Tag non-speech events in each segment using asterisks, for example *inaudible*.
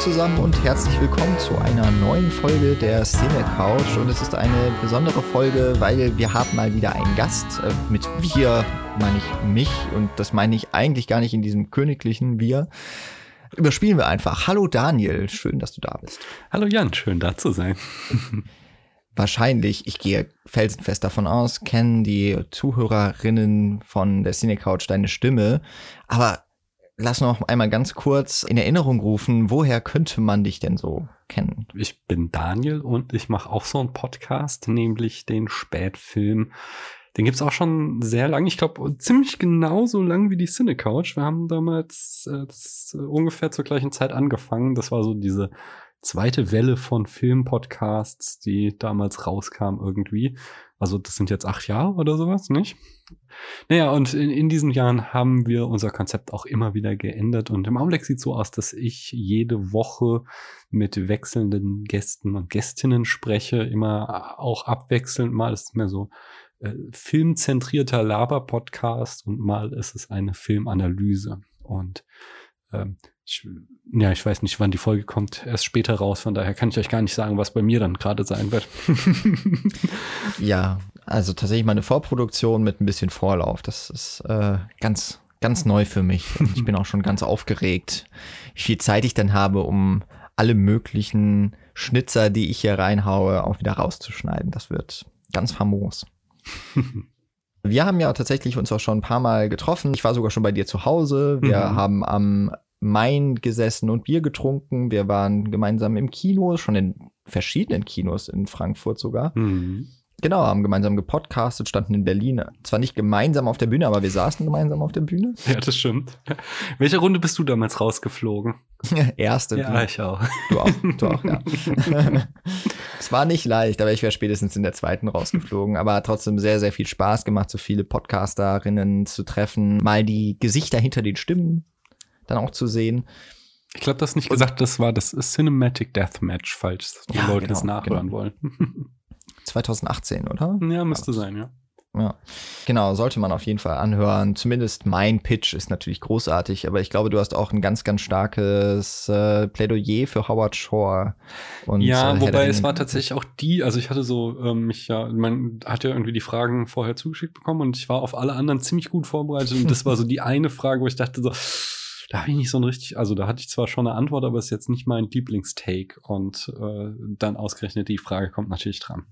Zusammen und herzlich willkommen zu einer neuen Folge der Cine Couch. Und es ist eine besondere Folge, weil wir haben mal wieder einen Gast. Äh, mit wir meine ich mich und das meine ich eigentlich gar nicht in diesem königlichen Wir. Überspielen wir einfach. Hallo Daniel, schön, dass du da bist. Hallo Jan, schön da zu sein. *laughs* Wahrscheinlich, ich gehe felsenfest davon aus, kennen die Zuhörerinnen von der Cine Couch deine Stimme. Aber lass noch einmal ganz kurz in Erinnerung rufen, woher könnte man dich denn so kennen? Ich bin Daniel und ich mache auch so einen Podcast, nämlich den Spätfilm. Den gibt's auch schon sehr lange, ich glaube ziemlich genau so lang wie die Cine Couch. Wir haben damals äh, ungefähr zur gleichen Zeit angefangen. Das war so diese zweite Welle von Filmpodcasts, die damals rauskam irgendwie. Also das sind jetzt acht Jahre oder sowas, nicht? Naja, und in, in diesen Jahren haben wir unser Konzept auch immer wieder geändert. Und im Augenblick sieht so aus, dass ich jede Woche mit wechselnden Gästen und Gästinnen spreche, immer auch abwechselnd. Mal ist es mehr so äh, filmzentrierter Laber-Podcast und mal ist es eine Filmanalyse. Und ähm, ich, ja, ich weiß nicht, wann die Folge kommt, erst später raus. Von daher kann ich euch gar nicht sagen, was bei mir dann gerade sein wird. *laughs* ja, also tatsächlich meine Vorproduktion mit ein bisschen Vorlauf. Das ist äh, ganz, ganz neu für mich. ich bin auch schon ganz aufgeregt, wie viel Zeit ich dann habe, um alle möglichen Schnitzer, die ich hier reinhaue, auch wieder rauszuschneiden. Das wird ganz famos. *laughs* Wir haben ja tatsächlich uns auch schon ein paar Mal getroffen. Ich war sogar schon bei dir zu Hause. Wir mhm. haben am Main gesessen und Bier getrunken. Wir waren gemeinsam im Kino, schon in verschiedenen Kinos in Frankfurt sogar. Mhm. Genau, haben gemeinsam gepodcastet, standen in Berlin. Zwar nicht gemeinsam auf der Bühne, aber wir saßen gemeinsam auf der Bühne. Ja, das stimmt. Welche Runde bist du damals rausgeflogen? *laughs* Erste. Ja, ich auch. Du auch, du auch, ja. *laughs* es war nicht leicht, aber ich wäre spätestens in der zweiten rausgeflogen. Aber trotzdem sehr, sehr viel Spaß gemacht, so viele Podcasterinnen zu treffen. Mal die Gesichter hinter den Stimmen dann auch zu sehen. Ich glaube, das nicht gesagt, das war das Cinematic Deathmatch, falls ja, Leute genau, es nachhören genau. wollen. *laughs* 2018, oder? Ja, müsste sein, ja. Ja, genau, sollte man auf jeden Fall anhören. Zumindest mein Pitch ist natürlich großartig, aber ich glaube, du hast auch ein ganz, ganz starkes äh, Plädoyer für Howard Shore. Und, ja, äh, wobei es war tatsächlich auch die, also ich hatte so ähm, mich ja, man hat ja irgendwie die Fragen vorher zugeschickt bekommen und ich war auf alle anderen ziemlich gut vorbereitet und das war so die *laughs* eine Frage, wo ich dachte so, da habe ich nicht so ein richtig, also da hatte ich zwar schon eine Antwort, aber es ist jetzt nicht mein Lieblingstake und äh, dann ausgerechnet die Frage kommt natürlich dran.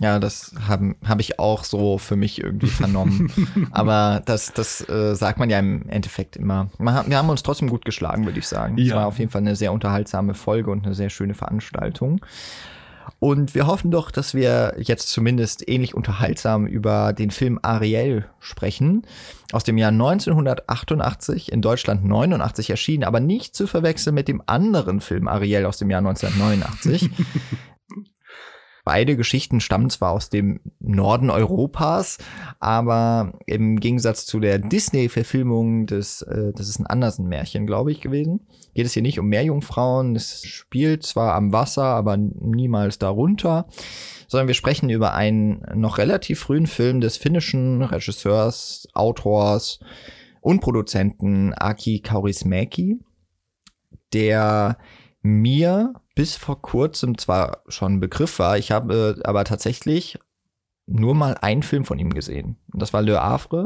Ja, das habe hab ich auch so für mich irgendwie vernommen. *laughs* Aber das, das äh, sagt man ja im Endeffekt immer. wir haben uns trotzdem gut geschlagen, würde ich sagen. Ja. Es war auf jeden Fall eine sehr unterhaltsame Folge und eine sehr schöne Veranstaltung. Und wir hoffen doch, dass wir jetzt zumindest ähnlich unterhaltsam über den Film Ariel sprechen. Aus dem Jahr 1988, in Deutschland 89 erschienen, aber nicht zu verwechseln mit dem anderen Film Ariel aus dem Jahr 1989. *laughs* Beide Geschichten stammen zwar aus dem Norden Europas, aber im Gegensatz zu der Disney-Verfilmung des, äh, das ist ein Andersen-Märchen, glaube ich, gewesen, geht es hier nicht um Meerjungfrauen. Es spielt zwar am Wasser, aber niemals darunter, sondern wir sprechen über einen noch relativ frühen Film des finnischen Regisseurs, Autors und Produzenten Aki Kaurismäki, der mir bis vor kurzem zwar schon ein Begriff war, ich habe äh, aber tatsächlich nur mal einen Film von ihm gesehen. Und das war Le Havre.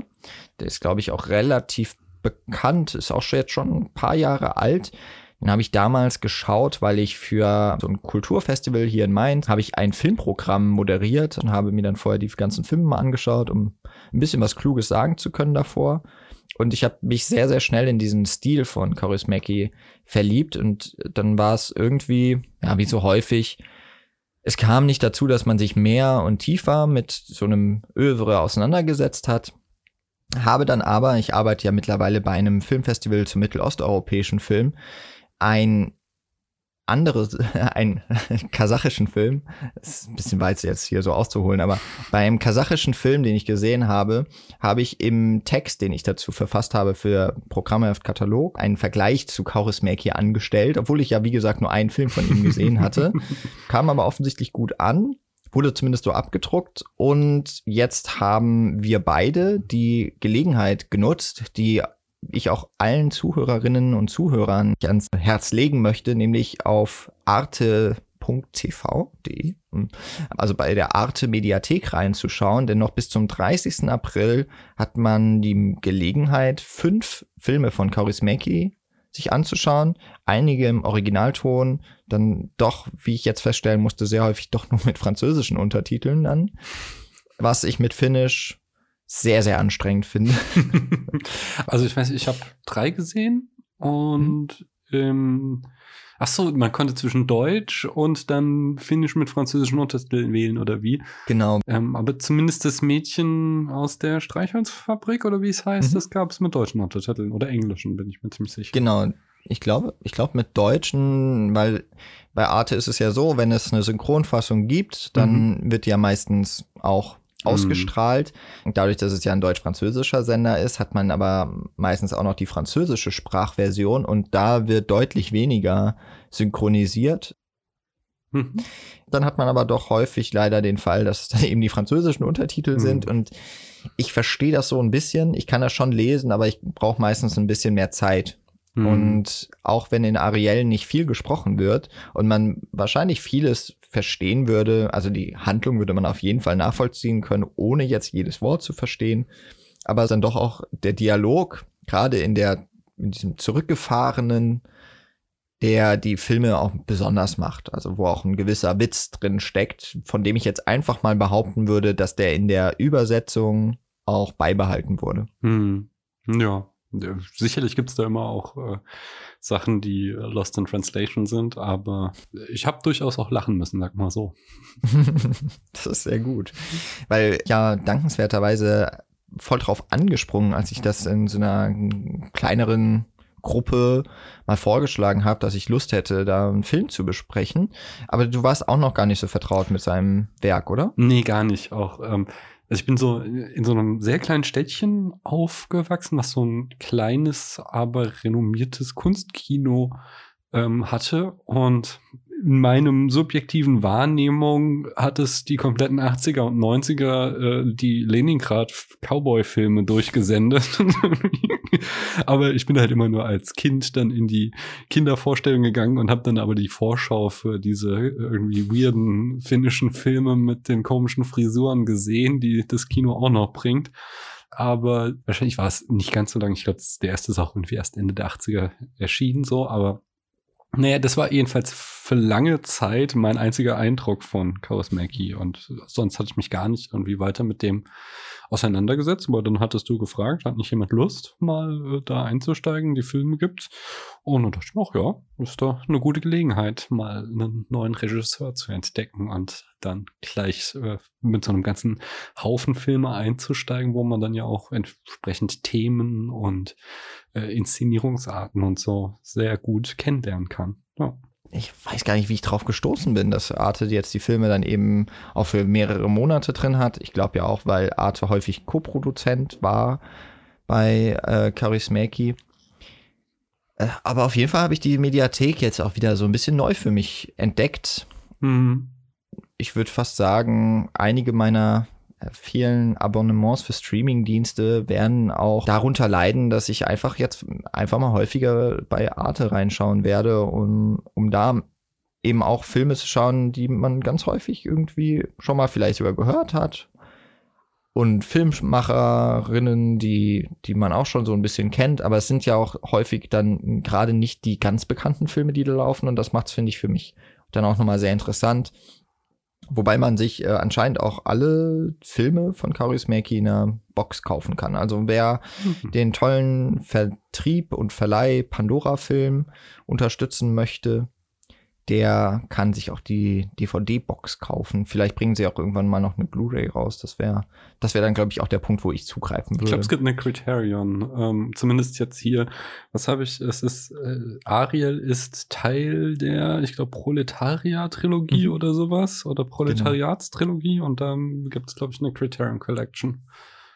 Der ist, glaube ich, auch relativ bekannt, ist auch schon jetzt schon ein paar Jahre alt. Den habe ich damals geschaut, weil ich für so ein Kulturfestival hier in Mainz habe ich ein Filmprogramm moderiert und habe mir dann vorher die ganzen Filme mal angeschaut, um ein bisschen was Kluges sagen zu können davor. Und ich habe mich sehr, sehr schnell in diesen Stil von Kaurismäki verliebt und dann war es irgendwie, ja, wie so häufig, es kam nicht dazu, dass man sich mehr und tiefer mit so einem Övre auseinandergesetzt hat. Habe dann aber, ich arbeite ja mittlerweile bei einem Filmfestival zum mittelosteuropäischen Film, ein anderes, *laughs* ein kasachischen Film, ist ein bisschen weit jetzt hier so auszuholen, aber beim kasachischen Film, den ich gesehen habe, habe ich im Text, den ich dazu verfasst habe für Programmheft Katalog, einen Vergleich zu Kaurismäki angestellt, obwohl ich ja, wie gesagt, nur einen Film von ihm gesehen hatte, *laughs* kam aber offensichtlich gut an, wurde zumindest so abgedruckt und jetzt haben wir beide die Gelegenheit genutzt, die ich auch allen Zuhörerinnen und Zuhörern ans Herz legen möchte, nämlich auf arte arte.tv.de, also bei der Arte Mediathek reinzuschauen, denn noch bis zum 30. April hat man die Gelegenheit, fünf Filme von Kaurismäki sich anzuschauen, einige im Originalton, dann doch, wie ich jetzt feststellen musste, sehr häufig doch nur mit französischen Untertiteln dann, was ich mit Finnisch sehr, sehr anstrengend finde. *laughs* Also ich weiß, ich habe drei gesehen und hm. ähm, Ach so, man konnte zwischen Deutsch und dann Finnisch mit französischen Untertiteln wählen oder wie? Genau. Ähm, aber zumindest das Mädchen aus der Streichholzfabrik oder wie es heißt, mhm. das gab es mit deutschen Untertiteln oder englischen, bin ich mir ziemlich sicher. Genau. Ich glaube, ich glaube mit deutschen, weil bei Arte ist es ja so, wenn es eine Synchronfassung gibt, dann mhm. wird ja meistens auch ausgestrahlt. Mhm. Dadurch, dass es ja ein deutsch-französischer Sender ist, hat man aber meistens auch noch die französische Sprachversion und da wird deutlich weniger synchronisiert. Mhm. Dann hat man aber doch häufig leider den Fall, dass es dann eben die französischen Untertitel mhm. sind und ich verstehe das so ein bisschen. Ich kann das schon lesen, aber ich brauche meistens ein bisschen mehr Zeit. Mhm. Und auch wenn in Ariel nicht viel gesprochen wird und man wahrscheinlich vieles verstehen würde, also die Handlung würde man auf jeden Fall nachvollziehen können, ohne jetzt jedes Wort zu verstehen, aber dann doch auch der Dialog, gerade in der, in diesem zurückgefahrenen, der die Filme auch besonders macht, also wo auch ein gewisser Witz drin steckt, von dem ich jetzt einfach mal behaupten würde, dass der in der Übersetzung auch beibehalten wurde. Hm. Ja, sicherlich gibt es da immer auch äh, Sachen, die äh, Lost in Translation sind, aber ich habe durchaus auch lachen müssen, sag mal so. *laughs* das ist sehr gut. Weil ja dankenswerterweise voll drauf angesprungen, als ich das in so einer kleineren Gruppe mal vorgeschlagen habe, dass ich Lust hätte, da einen Film zu besprechen. Aber du warst auch noch gar nicht so vertraut mit seinem Werk, oder? Nee, gar nicht. Auch ähm, also ich bin so in so einem sehr kleinen Städtchen aufgewachsen, was so ein kleines, aber renommiertes Kunstkino ähm, hatte. Und in meinem subjektiven Wahrnehmung hat es die kompletten 80er und 90er äh, die Leningrad Cowboy-Filme durchgesendet. *laughs* aber ich bin halt immer nur als Kind dann in die Kindervorstellung gegangen und habe dann aber die Vorschau für diese irgendwie weirden finnischen Filme mit den komischen Frisuren gesehen, die das Kino auch noch bringt. Aber wahrscheinlich war es nicht ganz so lang. Ich glaube, der erste ist auch irgendwie erst Ende der 80er erschienen, so, aber naja, das war jedenfalls für lange Zeit mein einziger Eindruck von Chaos Mackie und sonst hatte ich mich gar nicht irgendwie weiter mit dem auseinandergesetzt, aber dann hattest du gefragt, hat nicht jemand Lust, mal äh, da einzusteigen, die Filme gibt. Und dann dachte ich ach ja, ist doch eine gute Gelegenheit, mal einen neuen Regisseur zu entdecken und dann gleich äh, mit so einem ganzen Haufen Filme einzusteigen, wo man dann ja auch entsprechend Themen und äh, Inszenierungsarten und so sehr gut kennenlernen kann. Ja ich weiß gar nicht, wie ich drauf gestoßen bin, dass Arte jetzt die Filme dann eben auch für mehrere Monate drin hat. Ich glaube ja auch, weil Arte häufig Co-Produzent war bei äh, Charismaki. Äh, aber auf jeden Fall habe ich die Mediathek jetzt auch wieder so ein bisschen neu für mich entdeckt. Mhm. Ich würde fast sagen, einige meiner vielen Abonnements für Streaming-Dienste werden auch darunter leiden, dass ich einfach jetzt einfach mal häufiger bei Arte reinschauen werde, um, um da eben auch Filme zu schauen, die man ganz häufig irgendwie schon mal vielleicht sogar gehört hat. Und Filmemacherinnen, die, die man auch schon so ein bisschen kennt, aber es sind ja auch häufig dann gerade nicht die ganz bekannten Filme, die da laufen. Und das macht es, finde ich, für mich dann auch nochmal sehr interessant, Wobei man sich äh, anscheinend auch alle Filme von Kaurismäki in einer Box kaufen kann. Also wer mhm. den tollen Vertrieb und Verleih Pandora-Film unterstützen möchte, der kann sich auch die DVD-Box kaufen. Vielleicht bringen sie auch irgendwann mal noch eine Blu-ray raus. Das wäre das wäre dann, glaube ich, auch der Punkt, wo ich zugreifen würde. Ich glaube, es gibt eine Criterion. Ähm, zumindest jetzt hier. Was habe ich? Es ist äh, Ariel ist Teil der, ich glaube, Proletariat-Trilogie mhm. oder sowas. Oder genau. Proletariats-Trilogie. Und dann gibt es, glaube ich, eine Criterion Collection.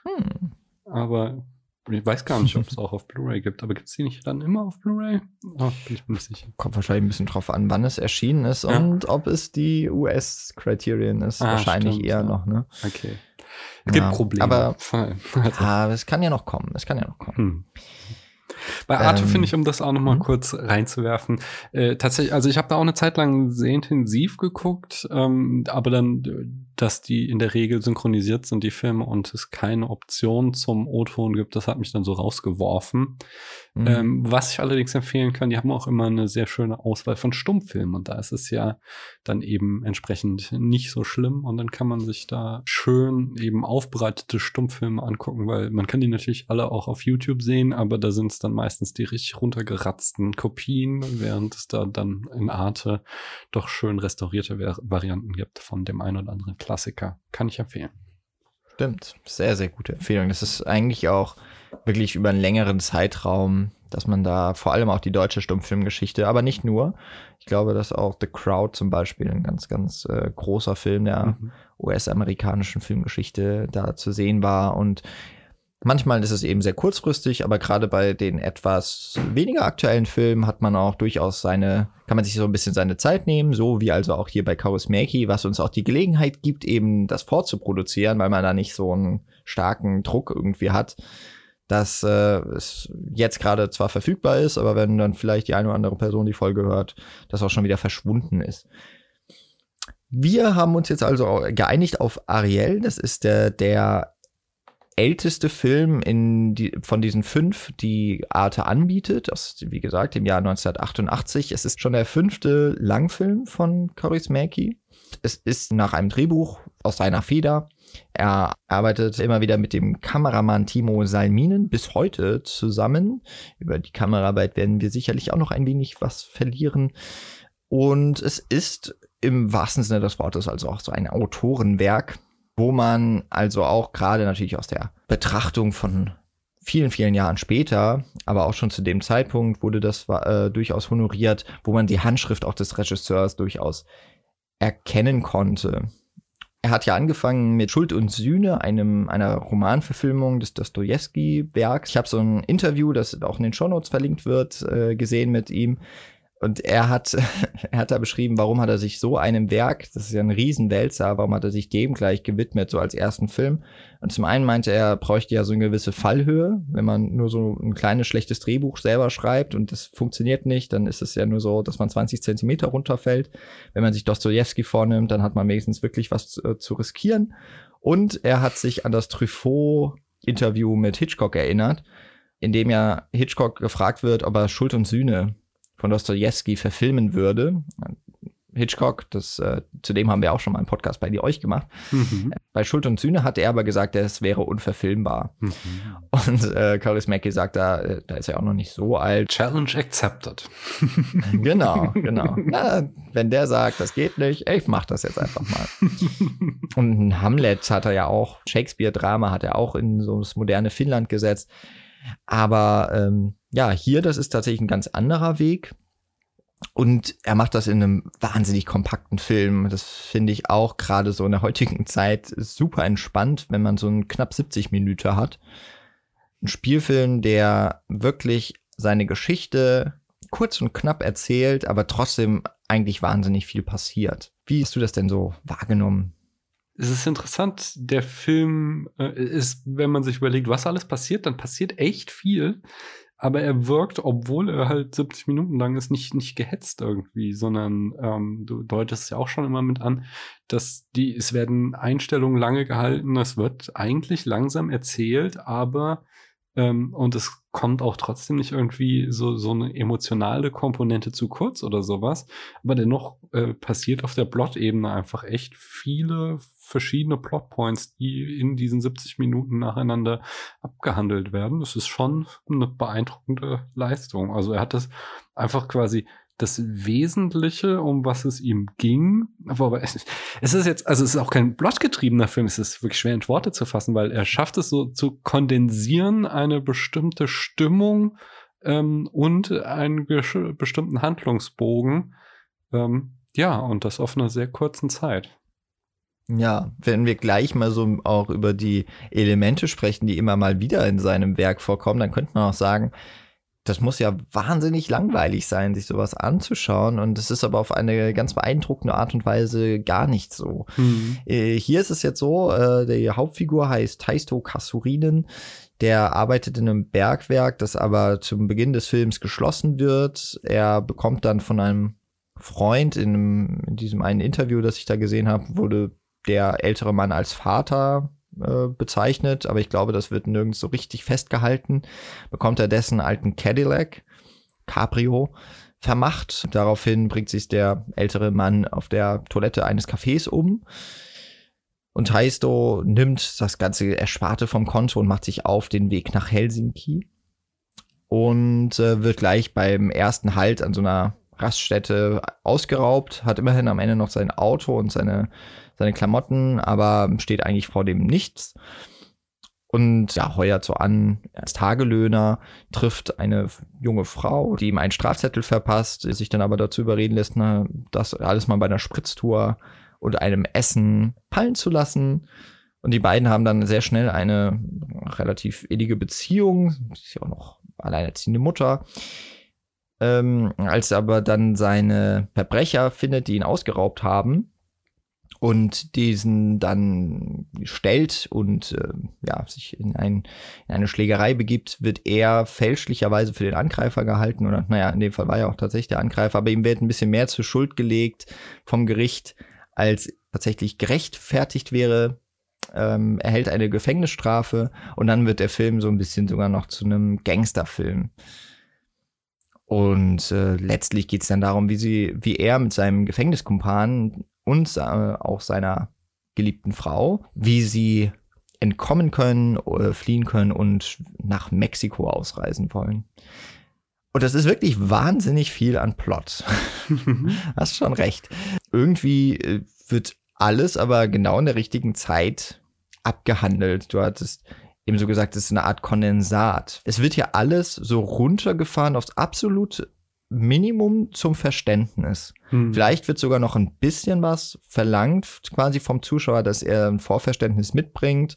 Hm. Aber ich weiß gar nicht, ob es auch auf Blu-ray gibt, aber gibt es die nicht dann immer auf Blu-ray? Oh, bin ich mir nicht sicher. Kommt wahrscheinlich ein bisschen drauf an, wann es erschienen ist ja. und ob es die US-Criterion ist. Ah, wahrscheinlich stimmt, eher ja. noch, ne? Okay. Es gibt ja, Probleme. Aber, *laughs* also. aber es kann ja noch kommen. Es kann ja noch kommen. Hm. Bei Arte ähm, finde ich, um das auch noch mal mhm. kurz reinzuwerfen, äh, tatsächlich, also ich habe da auch eine Zeit lang sehr intensiv geguckt, ähm, aber dann, dass die in der Regel synchronisiert sind, die Filme, und es keine Option zum O-Ton gibt, das hat mich dann so rausgeworfen. Mhm. Ähm, was ich allerdings empfehlen kann, die haben auch immer eine sehr schöne Auswahl von Stummfilmen und da ist es ja dann eben entsprechend nicht so schlimm und dann kann man sich da schön eben aufbereitete Stummfilme angucken, weil man kann die natürlich alle auch auf YouTube sehen, aber da sind es dann meistens die richtig runtergeratzten Kopien, während es da dann in Arte doch schön restaurierte Varianten gibt von dem einen oder anderen Klassiker. Kann ich empfehlen. Stimmt, sehr, sehr gute Empfehlung. Das ist eigentlich auch wirklich über einen längeren Zeitraum, dass man da vor allem auch die deutsche Stummfilmgeschichte, aber nicht nur. Ich glaube, dass auch The Crowd zum Beispiel ein ganz, ganz äh, großer Film der mhm. US-amerikanischen Filmgeschichte da zu sehen war und Manchmal ist es eben sehr kurzfristig, aber gerade bei den etwas weniger aktuellen Filmen hat man auch durchaus seine, kann man sich so ein bisschen seine Zeit nehmen, so wie also auch hier bei Kaurismäki, was uns auch die Gelegenheit gibt, eben das vorzuproduzieren, weil man da nicht so einen starken Druck irgendwie hat, dass äh, es jetzt gerade zwar verfügbar ist, aber wenn dann vielleicht die eine oder andere Person die Folge hört, das auch schon wieder verschwunden ist. Wir haben uns jetzt also geeinigt auf Ariel. Das ist der, der älteste Film in die, von diesen fünf, die Arte anbietet. Das ist, wie gesagt, im Jahr 1988. Es ist schon der fünfte Langfilm von Kaurismäki. Es ist nach einem Drehbuch aus seiner Feder. Er arbeitet immer wieder mit dem Kameramann Timo Salminen bis heute zusammen. Über die Kameraarbeit werden wir sicherlich auch noch ein wenig was verlieren. Und es ist im wahrsten Sinne des Wortes also auch so ein Autorenwerk wo man also auch gerade natürlich aus der Betrachtung von vielen, vielen Jahren später, aber auch schon zu dem Zeitpunkt wurde das äh, durchaus honoriert, wo man die Handschrift auch des Regisseurs durchaus erkennen konnte. Er hat ja angefangen mit Schuld und Sühne, einem, einer Romanverfilmung des Dostoevsky-Werks. Ich habe so ein Interview, das auch in den Shownotes verlinkt wird, äh, gesehen mit ihm, und er hat, *laughs* er hat da beschrieben, warum hat er sich so einem Werk, das ist ja ein Riesenwälzer, warum hat er sich dem gleich gewidmet, so als ersten Film. Und zum einen meinte er, er bräuchte ja so eine gewisse Fallhöhe. Wenn man nur so ein kleines, schlechtes Drehbuch selber schreibt und das funktioniert nicht, dann ist es ja nur so, dass man 20 Zentimeter runterfällt. Wenn man sich Dostoevsky vornimmt, dann hat man wenigstens wirklich was zu, äh, zu riskieren. Und er hat sich an das Truffaut-Interview mit Hitchcock erinnert, in dem ja Hitchcock gefragt wird, ob er Schuld und Sühne von Dostoevsky verfilmen würde. Hitchcock, das, äh, zudem haben wir auch schon mal einen Podcast bei dir euch gemacht. Mhm. Bei Schuld und Sühne hat er aber gesagt, es wäre unverfilmbar. Mhm. Und äh, Curtis Mackey sagt da, äh, da ist er auch noch nicht so alt. Challenge accepted. *laughs* genau, genau. Ja, wenn der sagt, das geht nicht, ich mach das jetzt einfach mal. *laughs* und Hamlet hat er ja auch, Shakespeare-Drama hat er auch in so das moderne Finnland gesetzt. Aber ähm, ja, hier, das ist tatsächlich ein ganz anderer Weg. Und er macht das in einem wahnsinnig kompakten Film. Das finde ich auch gerade so in der heutigen Zeit super entspannt, wenn man so einen knapp 70 Minuten hat. Ein Spielfilm, der wirklich seine Geschichte kurz und knapp erzählt, aber trotzdem eigentlich wahnsinnig viel passiert. Wie hast du das denn so wahrgenommen? Es ist interessant, der Film äh, ist, wenn man sich überlegt, was alles passiert, dann passiert echt viel. Aber er wirkt, obwohl er halt 70 Minuten lang ist, nicht, nicht gehetzt irgendwie, sondern ähm, du deutest es ja auch schon immer mit an, dass die, es werden Einstellungen lange gehalten, es wird eigentlich langsam erzählt, aber ähm, und es kommt auch trotzdem nicht irgendwie so, so eine emotionale Komponente zu kurz oder sowas. Aber dennoch äh, passiert auf der Plot-Ebene einfach echt viele verschiedene Plotpoints, die in diesen 70 Minuten nacheinander abgehandelt werden. Das ist schon eine beeindruckende Leistung. Also er hat das einfach quasi das Wesentliche, um was es ihm ging. Aber es, ist jetzt, also es ist auch kein plotgetriebener Film, es ist wirklich schwer in Worte zu fassen, weil er schafft es so zu kondensieren, eine bestimmte Stimmung ähm, und einen bestimmten Handlungsbogen. Ähm, ja, und das auf einer sehr kurzen Zeit. Ja, wenn wir gleich mal so auch über die Elemente sprechen, die immer mal wieder in seinem Werk vorkommen, dann könnte man auch sagen, das muss ja wahnsinnig langweilig sein, sich sowas anzuschauen. Und es ist aber auf eine ganz beeindruckende Art und Weise gar nicht so. Mhm. Äh, hier ist es jetzt so, äh, die Hauptfigur heißt Taisto Kasurinen. Der arbeitet in einem Bergwerk, das aber zum Beginn des Films geschlossen wird. Er bekommt dann von einem Freund in, einem, in diesem einen Interview, das ich da gesehen habe, wurde der ältere Mann als Vater äh, bezeichnet, aber ich glaube, das wird nirgends so richtig festgehalten. Bekommt er dessen alten Cadillac, Cabrio, vermacht. Daraufhin bringt sich der ältere Mann auf der Toilette eines Cafés um. Und Heisto nimmt das ganze Ersparte vom Konto und macht sich auf den Weg nach Helsinki. Und äh, wird gleich beim ersten Halt an so einer Raststätte ausgeraubt, hat immerhin am Ende noch sein Auto und seine, seine Klamotten, aber steht eigentlich vor dem Nichts. Und ja, heuert so an als Tagelöhner, trifft eine junge Frau, die ihm einen Strafzettel verpasst, sich dann aber dazu überreden lässt, na, das alles mal bei einer Spritztour und einem Essen fallen zu lassen. Und die beiden haben dann sehr schnell eine relativ innige Beziehung. Sie ist ja auch noch alleinerziehende Mutter. Ähm, als aber dann seine Verbrecher findet, die ihn ausgeraubt haben und diesen dann stellt und äh, ja, sich in, ein, in eine Schlägerei begibt, wird er fälschlicherweise für den Angreifer gehalten. Oder naja, in dem Fall war er auch tatsächlich der Angreifer, aber ihm wird ein bisschen mehr zur Schuld gelegt vom Gericht, als tatsächlich gerechtfertigt wäre. Ähm, erhält eine Gefängnisstrafe und dann wird der Film so ein bisschen sogar noch zu einem Gangsterfilm. Und äh, letztlich geht es dann darum, wie sie, wie er mit seinem Gefängniskumpan und äh, auch seiner geliebten Frau, wie sie entkommen können, äh, fliehen können und nach Mexiko ausreisen wollen. Und das ist wirklich wahnsinnig viel an Plot. *laughs* Hast schon recht. Irgendwie äh, wird alles aber genau in der richtigen Zeit abgehandelt. Du hattest eben so gesagt, es ist eine Art Kondensat. Es wird ja alles so runtergefahren aufs absolute Minimum zum Verständnis. Hm. Vielleicht wird sogar noch ein bisschen was verlangt, quasi vom Zuschauer, dass er ein Vorverständnis mitbringt,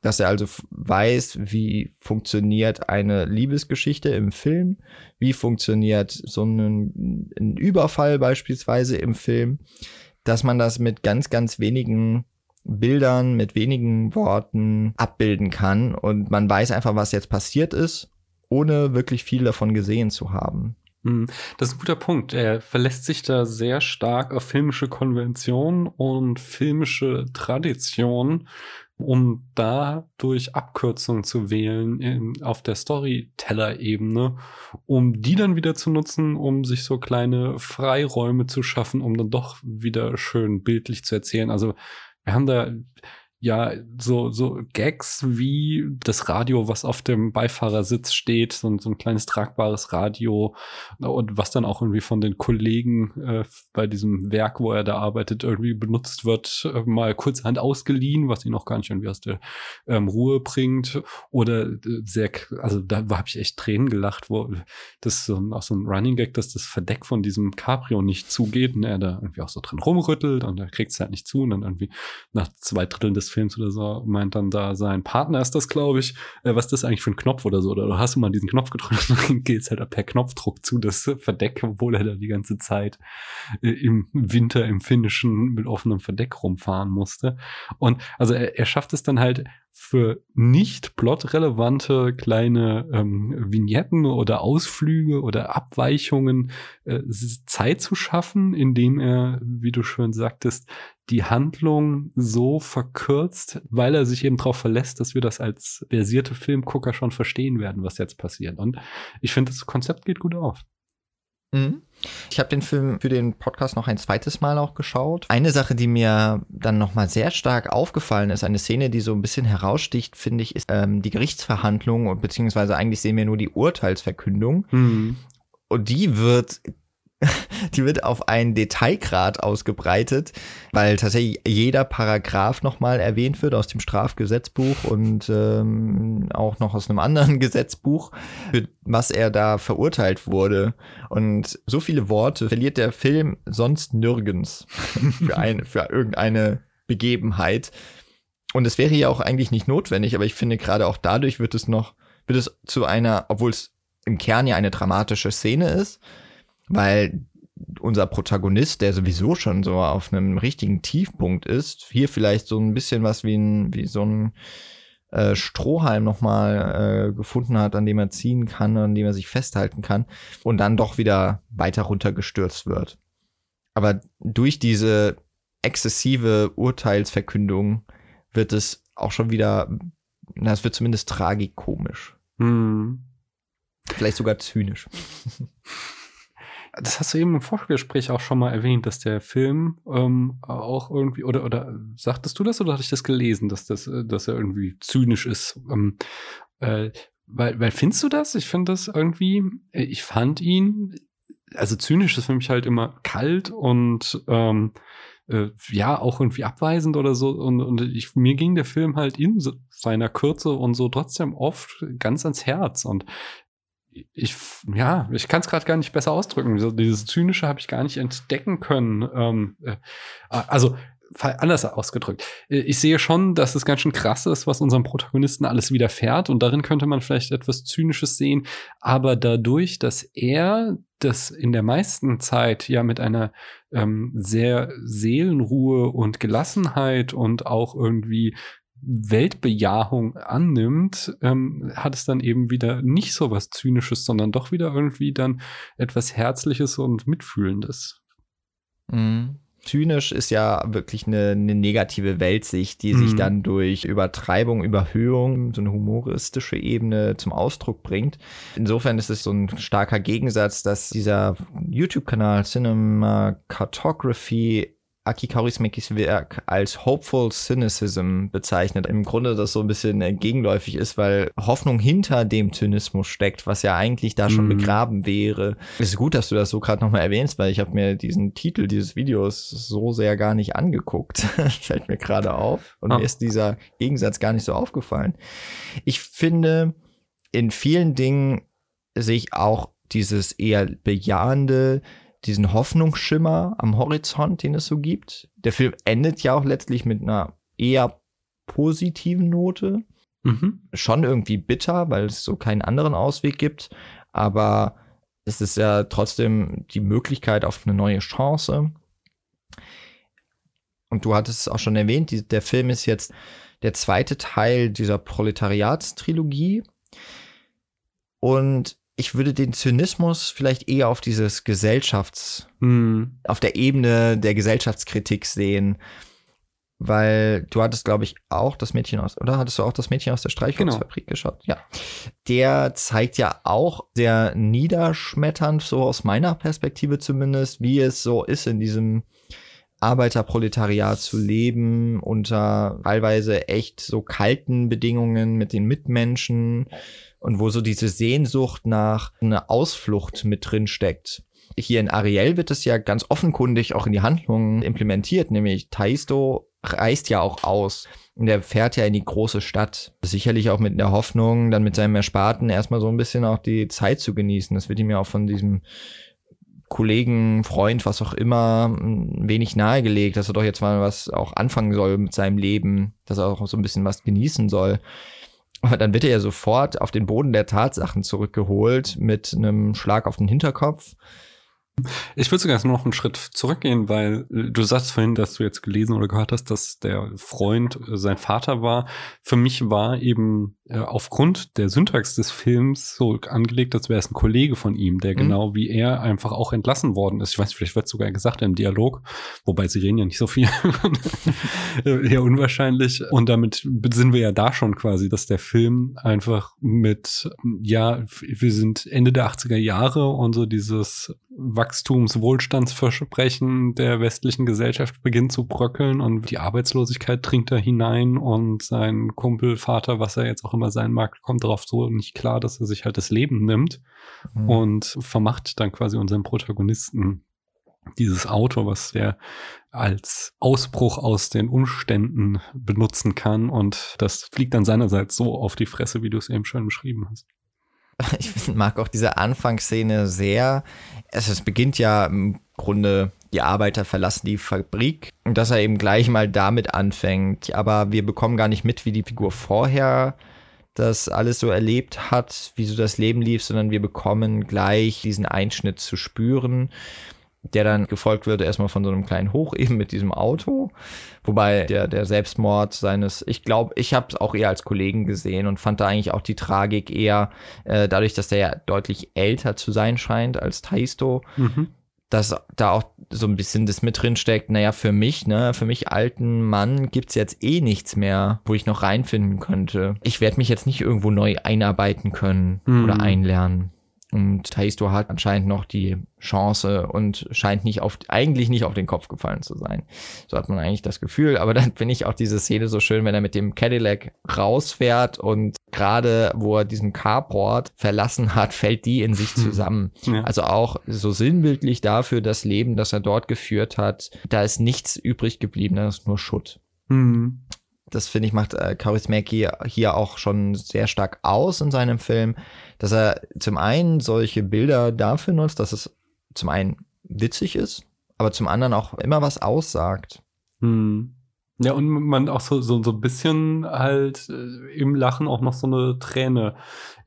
dass er also weiß, wie funktioniert eine Liebesgeschichte im Film, wie funktioniert so ein, ein Überfall beispielsweise im Film, dass man das mit ganz, ganz wenigen Bildern mit wenigen Worten abbilden kann und man weiß einfach, was jetzt passiert ist, ohne wirklich viel davon gesehen zu haben. Hm, das ist ein guter Punkt. Er verlässt sich da sehr stark auf filmische Konventionen und filmische Tradition, um dadurch Abkürzungen zu wählen in, auf der Storyteller-Ebene, um die dann wieder zu nutzen, um sich so kleine Freiräume zu schaffen, um dann doch wieder schön bildlich zu erzählen. Also wir haben da ja so, so Gags wie das Radio, was auf dem Beifahrersitz steht, so, so ein kleines tragbares Radio und was dann auch irgendwie von den Kollegen äh, bei diesem Werk, wo er da arbeitet, irgendwie benutzt wird, äh, mal kurzhand ausgeliehen, was ihn auch gar nicht irgendwie aus der ähm, Ruhe bringt. Oder äh, sehr, also da habe ich echt Tränen gelacht, wo das so, auch so ein Running Gag, dass das Verdeck von diesem Cabrio nicht zugeht und er da irgendwie auch so drin rumrüttelt und er kriegt es halt nicht zu und dann irgendwie nach zwei Dritteln des Films oder so, meint dann da sein Partner ist das, glaube ich, äh, was ist das eigentlich für ein Knopf oder so, oder hast du mal diesen Knopf gedrückt dann geht es halt per Knopfdruck zu, das Verdeck, obwohl er da die ganze Zeit äh, im Winter im Finnischen mit offenem Verdeck rumfahren musste. Und also er, er schafft es dann halt für nicht plotrelevante kleine ähm, Vignetten oder Ausflüge oder Abweichungen äh, Zeit zu schaffen, indem er, wie du schön sagtest, die Handlung so verkürzt, weil er sich eben darauf verlässt, dass wir das als versierte Filmgucker schon verstehen werden, was jetzt passiert. Und ich finde, das Konzept geht gut auf. Mhm. Ich habe den Film für den Podcast noch ein zweites Mal auch geschaut. Eine Sache, die mir dann nochmal sehr stark aufgefallen ist, eine Szene, die so ein bisschen heraussticht, finde ich, ist ähm, die Gerichtsverhandlung, beziehungsweise eigentlich sehen wir nur die Urteilsverkündung. Mhm. Und die wird *laughs* die wird auf einen Detailgrad ausgebreitet, weil tatsächlich jeder Paragraph nochmal erwähnt wird aus dem Strafgesetzbuch und ähm, auch noch aus einem anderen *laughs* Gesetzbuch, für was er da verurteilt wurde. Und so viele Worte verliert der Film sonst nirgends *laughs* für, ein, für irgendeine Begebenheit. Und es wäre ja auch eigentlich nicht notwendig, aber ich finde gerade auch dadurch wird es noch, wird es zu einer, obwohl es im Kern ja eine dramatische Szene ist, weil unser Protagonist, der sowieso schon so auf einem richtigen Tiefpunkt ist, hier vielleicht so ein bisschen was wie, ein, wie so ein äh, Strohhalm nochmal äh, gefunden hat, an dem er ziehen kann, an dem er sich festhalten kann und dann doch wieder weiter runtergestürzt wird. Aber durch diese exzessive Urteilsverkündung wird es auch schon wieder, na, es wird zumindest tragikomisch. Hm. Vielleicht sogar zynisch. *laughs* Das hast du eben im Vorgespräch auch schon mal erwähnt, dass der Film ähm, auch irgendwie, oder, oder sagtest du das oder hatte ich das gelesen, dass, das, dass er irgendwie zynisch ist? Ähm, äh, weil, weil findest du das? Ich finde das irgendwie, ich fand ihn, also zynisch ist für mich halt immer kalt und ähm, äh, ja, auch irgendwie abweisend oder so. Und, und ich, mir ging der Film halt in seiner Kürze und so trotzdem oft ganz ans Herz. Und ich, ja, ich kann es gerade gar nicht besser ausdrücken. So, dieses Zynische habe ich gar nicht entdecken können. Ähm, äh, also anders ausgedrückt. Ich sehe schon, dass es ganz schön krass ist, was unserem Protagonisten alles widerfährt und darin könnte man vielleicht etwas Zynisches sehen, aber dadurch, dass er das in der meisten Zeit ja mit einer ähm, sehr Seelenruhe und Gelassenheit und auch irgendwie Weltbejahung annimmt, ähm, hat es dann eben wieder nicht so was Zynisches, sondern doch wieder irgendwie dann etwas Herzliches und Mitfühlendes. Mhm. Zynisch ist ja wirklich eine, eine negative Weltsicht, die mhm. sich dann durch Übertreibung, Überhöhung, so eine humoristische Ebene zum Ausdruck bringt. Insofern ist es so ein starker Gegensatz, dass dieser YouTube-Kanal Cinema Cartography Aki Kaurismäkis Werk als Hopeful Cynicism bezeichnet. Im Grunde das so ein bisschen äh, gegenläufig ist, weil Hoffnung hinter dem Zynismus steckt, was ja eigentlich da schon mm. begraben wäre. Es ist gut, dass du das so gerade nochmal erwähnst, weil ich habe mir diesen Titel dieses Videos so sehr gar nicht angeguckt. *laughs* Fällt mir gerade auf. Und ah. mir ist dieser Gegensatz gar nicht so aufgefallen. Ich finde, in vielen Dingen sehe ich auch dieses eher bejahende, diesen Hoffnungsschimmer am Horizont, den es so gibt. Der Film endet ja auch letztlich mit einer eher positiven Note. Mhm. Schon irgendwie bitter, weil es so keinen anderen Ausweg gibt. Aber es ist ja trotzdem die Möglichkeit auf eine neue Chance. Und du hattest es auch schon erwähnt, die, der Film ist jetzt der zweite Teil dieser Proletariatstrilogie. Und ich würde den Zynismus vielleicht eher auf dieses Gesellschafts, hm. auf der Ebene der Gesellschaftskritik sehen. Weil du hattest, glaube ich, auch das Mädchen aus, oder hattest du auch das Mädchen aus der Streichholzfabrik genau. geschaut? Ja. Der zeigt ja auch sehr niederschmetternd, so aus meiner Perspektive zumindest, wie es so ist in diesem Arbeiterproletariat zu leben, unter teilweise echt so kalten Bedingungen mit den Mitmenschen und wo so diese Sehnsucht nach einer Ausflucht mit drin steckt. Hier in Ariel wird es ja ganz offenkundig auch in die Handlungen implementiert, nämlich Taisto reist ja auch aus und er fährt ja in die große Stadt. Sicherlich auch mit der Hoffnung, dann mit seinem Ersparten erstmal so ein bisschen auch die Zeit zu genießen. Das wird ihm ja auch von diesem Kollegen, Freund, was auch immer, ein wenig nahegelegt, dass er doch jetzt mal was auch anfangen soll mit seinem Leben, dass er auch so ein bisschen was genießen soll. Aber dann wird er ja sofort auf den Boden der Tatsachen zurückgeholt mit einem Schlag auf den Hinterkopf. Ich würde sogar noch einen Schritt zurückgehen, weil du sagst vorhin, dass du jetzt gelesen oder gehört hast, dass der Freund äh, sein Vater war. Für mich war eben äh, aufgrund der Syntax des Films so angelegt, als wäre es ein Kollege von ihm, der mhm. genau wie er einfach auch entlassen worden ist. Ich weiß, vielleicht wird sogar gesagt im Dialog, wobei sie reden ja nicht so viel. *laughs* Eher unwahrscheinlich. Und damit sind wir ja da schon quasi, dass der Film einfach mit, ja, wir sind Ende der 80er Jahre und so dieses Wachstums-, Wohlstandsversprechen der westlichen Gesellschaft beginnt zu bröckeln und die Arbeitslosigkeit dringt da hinein und sein Kumpel, Vater, was er jetzt auch immer sein mag, kommt darauf so nicht klar, dass er sich halt das Leben nimmt mhm. und vermacht dann quasi unseren Protagonisten dieses Auto, was er als Ausbruch aus den Umständen benutzen kann und das fliegt dann seinerseits so auf die Fresse, wie du es eben schon beschrieben hast. *laughs* Ich mag auch diese Anfangsszene sehr. Es, es beginnt ja im Grunde, die Arbeiter verlassen die Fabrik und dass er eben gleich mal damit anfängt. Aber wir bekommen gar nicht mit, wie die Figur vorher das alles so erlebt hat, wie so das Leben lief, sondern wir bekommen gleich diesen Einschnitt zu spüren. der dann gefolgt wird erstmal von so einem kleinen Hoch *laughs* eben mit diesem Auto. Wobei der, der Selbstmord seines, ich glaube, ich habe es auch eher als Kollegen gesehen und fand da eigentlich auch die Tragik eher äh, dadurch, dass der ja deutlich älter zu sein scheint als Taisto. Mhm. Dass da auch so ein bisschen das mit drin steckt, naja, für mich, ne, für mich alten Mann gibt's jetzt eh nichts mehr, wo ich noch reinfinden könnte. Ich werde mich jetzt nicht irgendwo neu einarbeiten können mhm. oder einlernen. Und Taisto hat anscheinend noch die Chance und scheint nicht auf, eigentlich nicht auf den Kopf gefallen zu sein. So hat man eigentlich das Gefühl. Aber dann finde ich auch diese Szene so schön, wenn er mit dem Cadillac rausfährt und gerade wo er diesen Carport verlassen hat, fällt die in sich *laughs* zusammen. Ja. Also auch so sinnbildlich dafür das Leben, das er dort geführt hat. Da ist nichts übrig geblieben, da ist nur Schutt. Mhm das finde ich, macht äh, Kaurismäki hier auch schon sehr stark aus in seinem Film, dass er zum einen solche Bilder dafür nutzt, dass es zum einen witzig ist, aber zum anderen auch immer was aussagt. Hm. Ja, und man auch so, so, so ein bisschen halt äh, im Lachen auch noch so eine Träne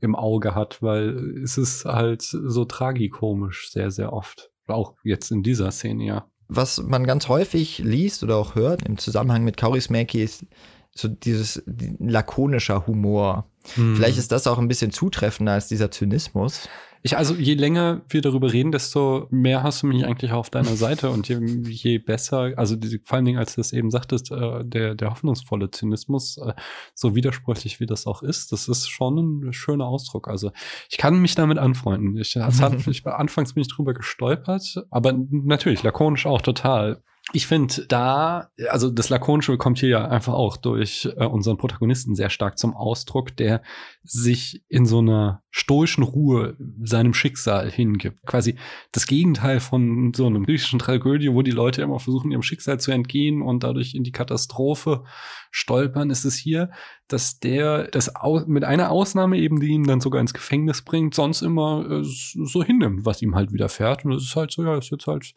im Auge hat, weil es ist halt so tragikomisch sehr, sehr oft. Auch jetzt in dieser Szene, ja was man ganz häufig liest oder auch hört im Zusammenhang mit Kaurismäki ist so dieses lakonischer Humor. Hm. Vielleicht ist das auch ein bisschen zutreffender als dieser Zynismus. Ich, also je länger wir darüber reden, desto mehr hast du mich eigentlich auf deiner Seite und je, je besser, also die, vor allen Dingen, als du es eben sagtest, äh, der, der hoffnungsvolle Zynismus, äh, so widersprüchlich wie das auch ist, das ist schon ein schöner Ausdruck. Also ich kann mich damit anfreunden. Ich, hat, *laughs* ich, anfangs bin ich drüber gestolpert, aber natürlich, lakonisch auch total. Ich finde da, also das Lakonische kommt hier ja einfach auch durch äh, unseren Protagonisten sehr stark zum Ausdruck, der sich in so einer stoischen Ruhe seinem Schicksal hingibt. Quasi das Gegenteil von so einem griechischen Tragödie, wo die Leute immer versuchen, ihrem Schicksal zu entgehen und dadurch in die Katastrophe stolpern, ist es hier, dass der das mit einer Ausnahme eben, die ihn dann sogar ins Gefängnis bringt, sonst immer äh, so hinnimmt, was ihm halt widerfährt. Und das ist halt so, ja, ist jetzt halt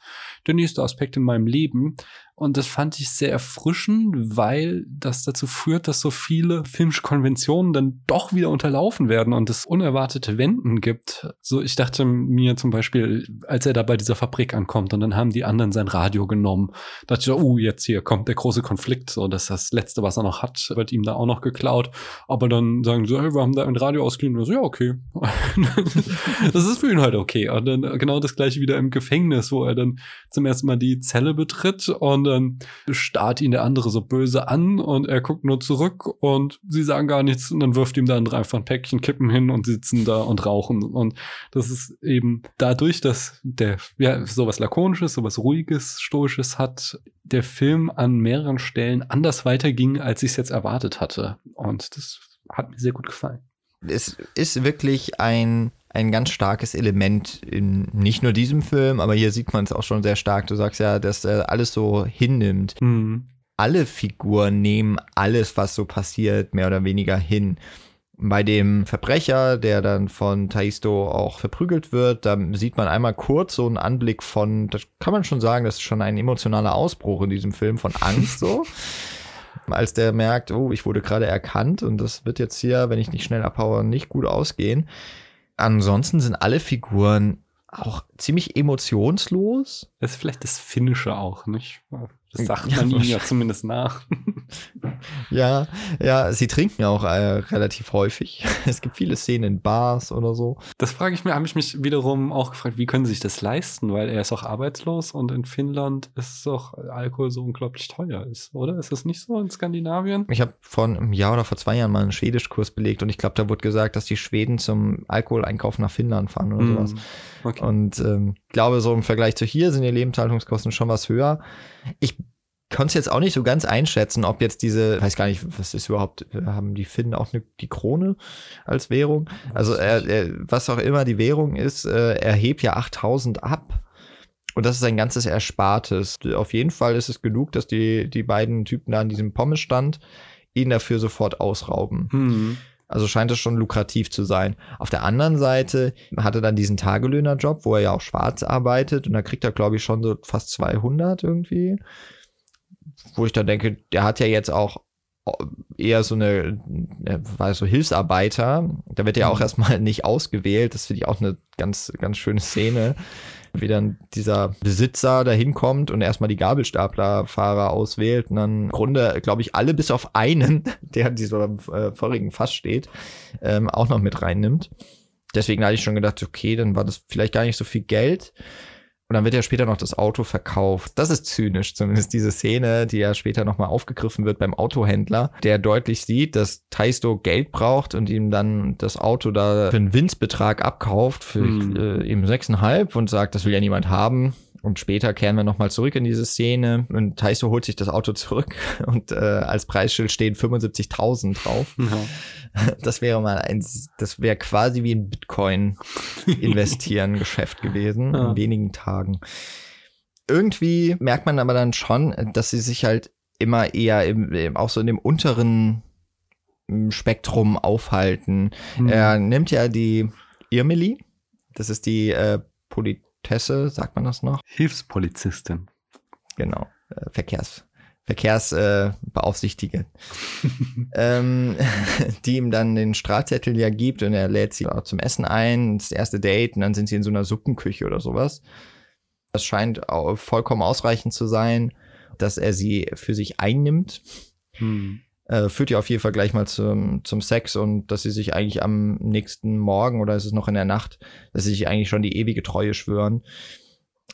der nächste Aspekt in meinem Leben. Und das fand ich sehr erfrischend, weil das dazu führt, dass so viele filmische Konventionen dann doch wieder unterlaufen werden und es unerwartete Wenden gibt. So, ich dachte mir zum Beispiel, als er da bei dieser Fabrik ankommt und dann haben die anderen sein Radio genommen, dachte ich, oh, jetzt hier kommt der große Konflikt, so, dass das Letzte, was er noch hat, wird ihm da auch noch geklaut. Aber dann sagen sie, hey, wir haben da ein Radio ausgeliehen. So, ja, okay. *laughs* das ist für ihn halt okay. Und dann genau das gleiche wieder im Gefängnis, wo er dann zum ersten Mal die Zelle betritt und dann starrt ihn der andere so böse an und er guckt nur zurück und sie sagen gar nichts und dann wirft ihm der andere einfach ein Päckchen Kippen hin und sitzen da und rauchen. Und das ist eben dadurch, dass der ja sowas Lakonisches, sowas Ruhiges, Stoisches hat, der Film an mehreren Stellen anders weiterging, als ich es jetzt erwartet hatte. Und das hat mir sehr gut gefallen. Es ist wirklich ein ein ganz starkes Element in nicht nur diesem Film, aber hier sieht man es auch schon sehr stark. Du sagst ja, dass er alles so hinnimmt. Mhm. Alle Figuren nehmen alles, was so passiert, mehr oder weniger hin. Bei dem Verbrecher, der dann von Taisto auch verprügelt wird, da sieht man einmal kurz so einen Anblick von, das kann man schon sagen, das ist schon ein emotionaler Ausbruch in diesem Film von Angst so. *laughs* Als der merkt, oh, ich wurde gerade erkannt und das wird jetzt hier, wenn ich nicht schnell abhaue, nicht gut ausgehen. Ansonsten sind alle Figuren auch ziemlich emotionslos. Das ist vielleicht das Finnische auch, nicht? Das sagt man ja, ihnen ja zumindest nach. *laughs* ja, ja, sie trinken auch äh, relativ häufig. *laughs* Es gibt viele Szenen in Bars oder so. Das frage ich mir, habe ich mich wiederum auch gefragt, wie können sie sich das leisten? Weil er ist auch arbeitslos und in Finnland ist doch Alkohol so unglaublich teuer ist, oder? Ist das nicht so in Skandinavien? Ich habe vor einem Jahr oder vor zwei Jahren mal einen Schwedischkurs belegt und ich glaube, da wurde gesagt, dass die Schweden zum Alkoholeinkauf nach Finnland fahren oder mm, sowas. Okay. Und ähm, glaube, so im Vergleich zu hier sind die Lebenshaltungskosten schon was höher. Ich konnte es jetzt auch nicht so ganz einschätzen, ob jetzt diese, weiß gar nicht, was ist überhaupt, haben die Finnen auch eine, die Krone als Währung? Also er, er, was auch immer die Währung ist, äh, er hebt ja 8000 ab. Und das ist ein ganzes Erspartes. Auf jeden Fall ist es genug, dass die, die beiden Typen da an diesem Pommesstand ihn dafür sofort ausrauben. Mhm. Also scheint es schon lukrativ zu sein. Auf der anderen Seite hat er dann diesen Tagelöhnerjob, wo er ja auch schwarz arbeitet und da kriegt er, glaube ich, schon so fast 200 irgendwie. Wo ich dann denke, der hat ja jetzt auch eher so eine, er war so Hilfsarbeiter. Da wird er auch mhm. erstmal *laughs* nicht ausgewählt. Das finde ich auch eine ganz, ganz schöne Szene wie dann dieser Besitzer dahin kommt und erstmal die Gabelstaplerfahrer auswählt und dann im Grunde, glaube ich, alle bis auf einen, *laughs* der in diesem äh, vorigen Fass steht, ähm, auch noch mit reinnimmt. Deswegen hatte ich schon gedacht, okay, dann war das vielleicht gar nicht so viel Geld. Und dann wird ja später noch das Auto verkauft. Das ist zynisch, zumindest diese Szene, die ja später nochmal aufgegriffen wird beim Autohändler, der deutlich sieht, dass Taisto Geld braucht und ihm dann das Auto da für einen Winzbetrag abkauft, für hm. äh, eben sechseinhalb und sagt, das will ja niemand haben. Und später kehren wir nochmal zurück in diese Szene und Taiso holt sich das Auto zurück *laughs* und äh, als Preisschild stehen 75.000 drauf. Ja. *laughs* Das wäre mal ein, das wäre quasi wie ein Bitcoin *laughs* investieren Geschäft gewesen ja. in wenigen Tagen. Irgendwie merkt man aber dann schon, dass sie sich halt immer eher im, auch so in dem unteren Spektrum aufhalten. Mhm. Er nimmt ja die Irmeli, das ist die äh, Polit Tesse, sagt man das noch? Hilfspolizistin. Genau, äh, Verkehrs, Verkehrsbeaufsichtige, äh, *laughs* ähm, *laughs* die ihm dann den Strahlzettel ja gibt und er lädt sie auch zum Essen ein, das erste Date und dann sind sie in so einer Suppenküche oder sowas. Das scheint vollkommen ausreichend zu sein, dass er sie für sich einnimmt. Hm äh, führt ja auf jeden Fall gleich mal zum, zum Sex und dass sie sich eigentlich am nächsten Morgen oder ist es noch in der Nacht, dass sie sich eigentlich schon die ewige Treue schwören.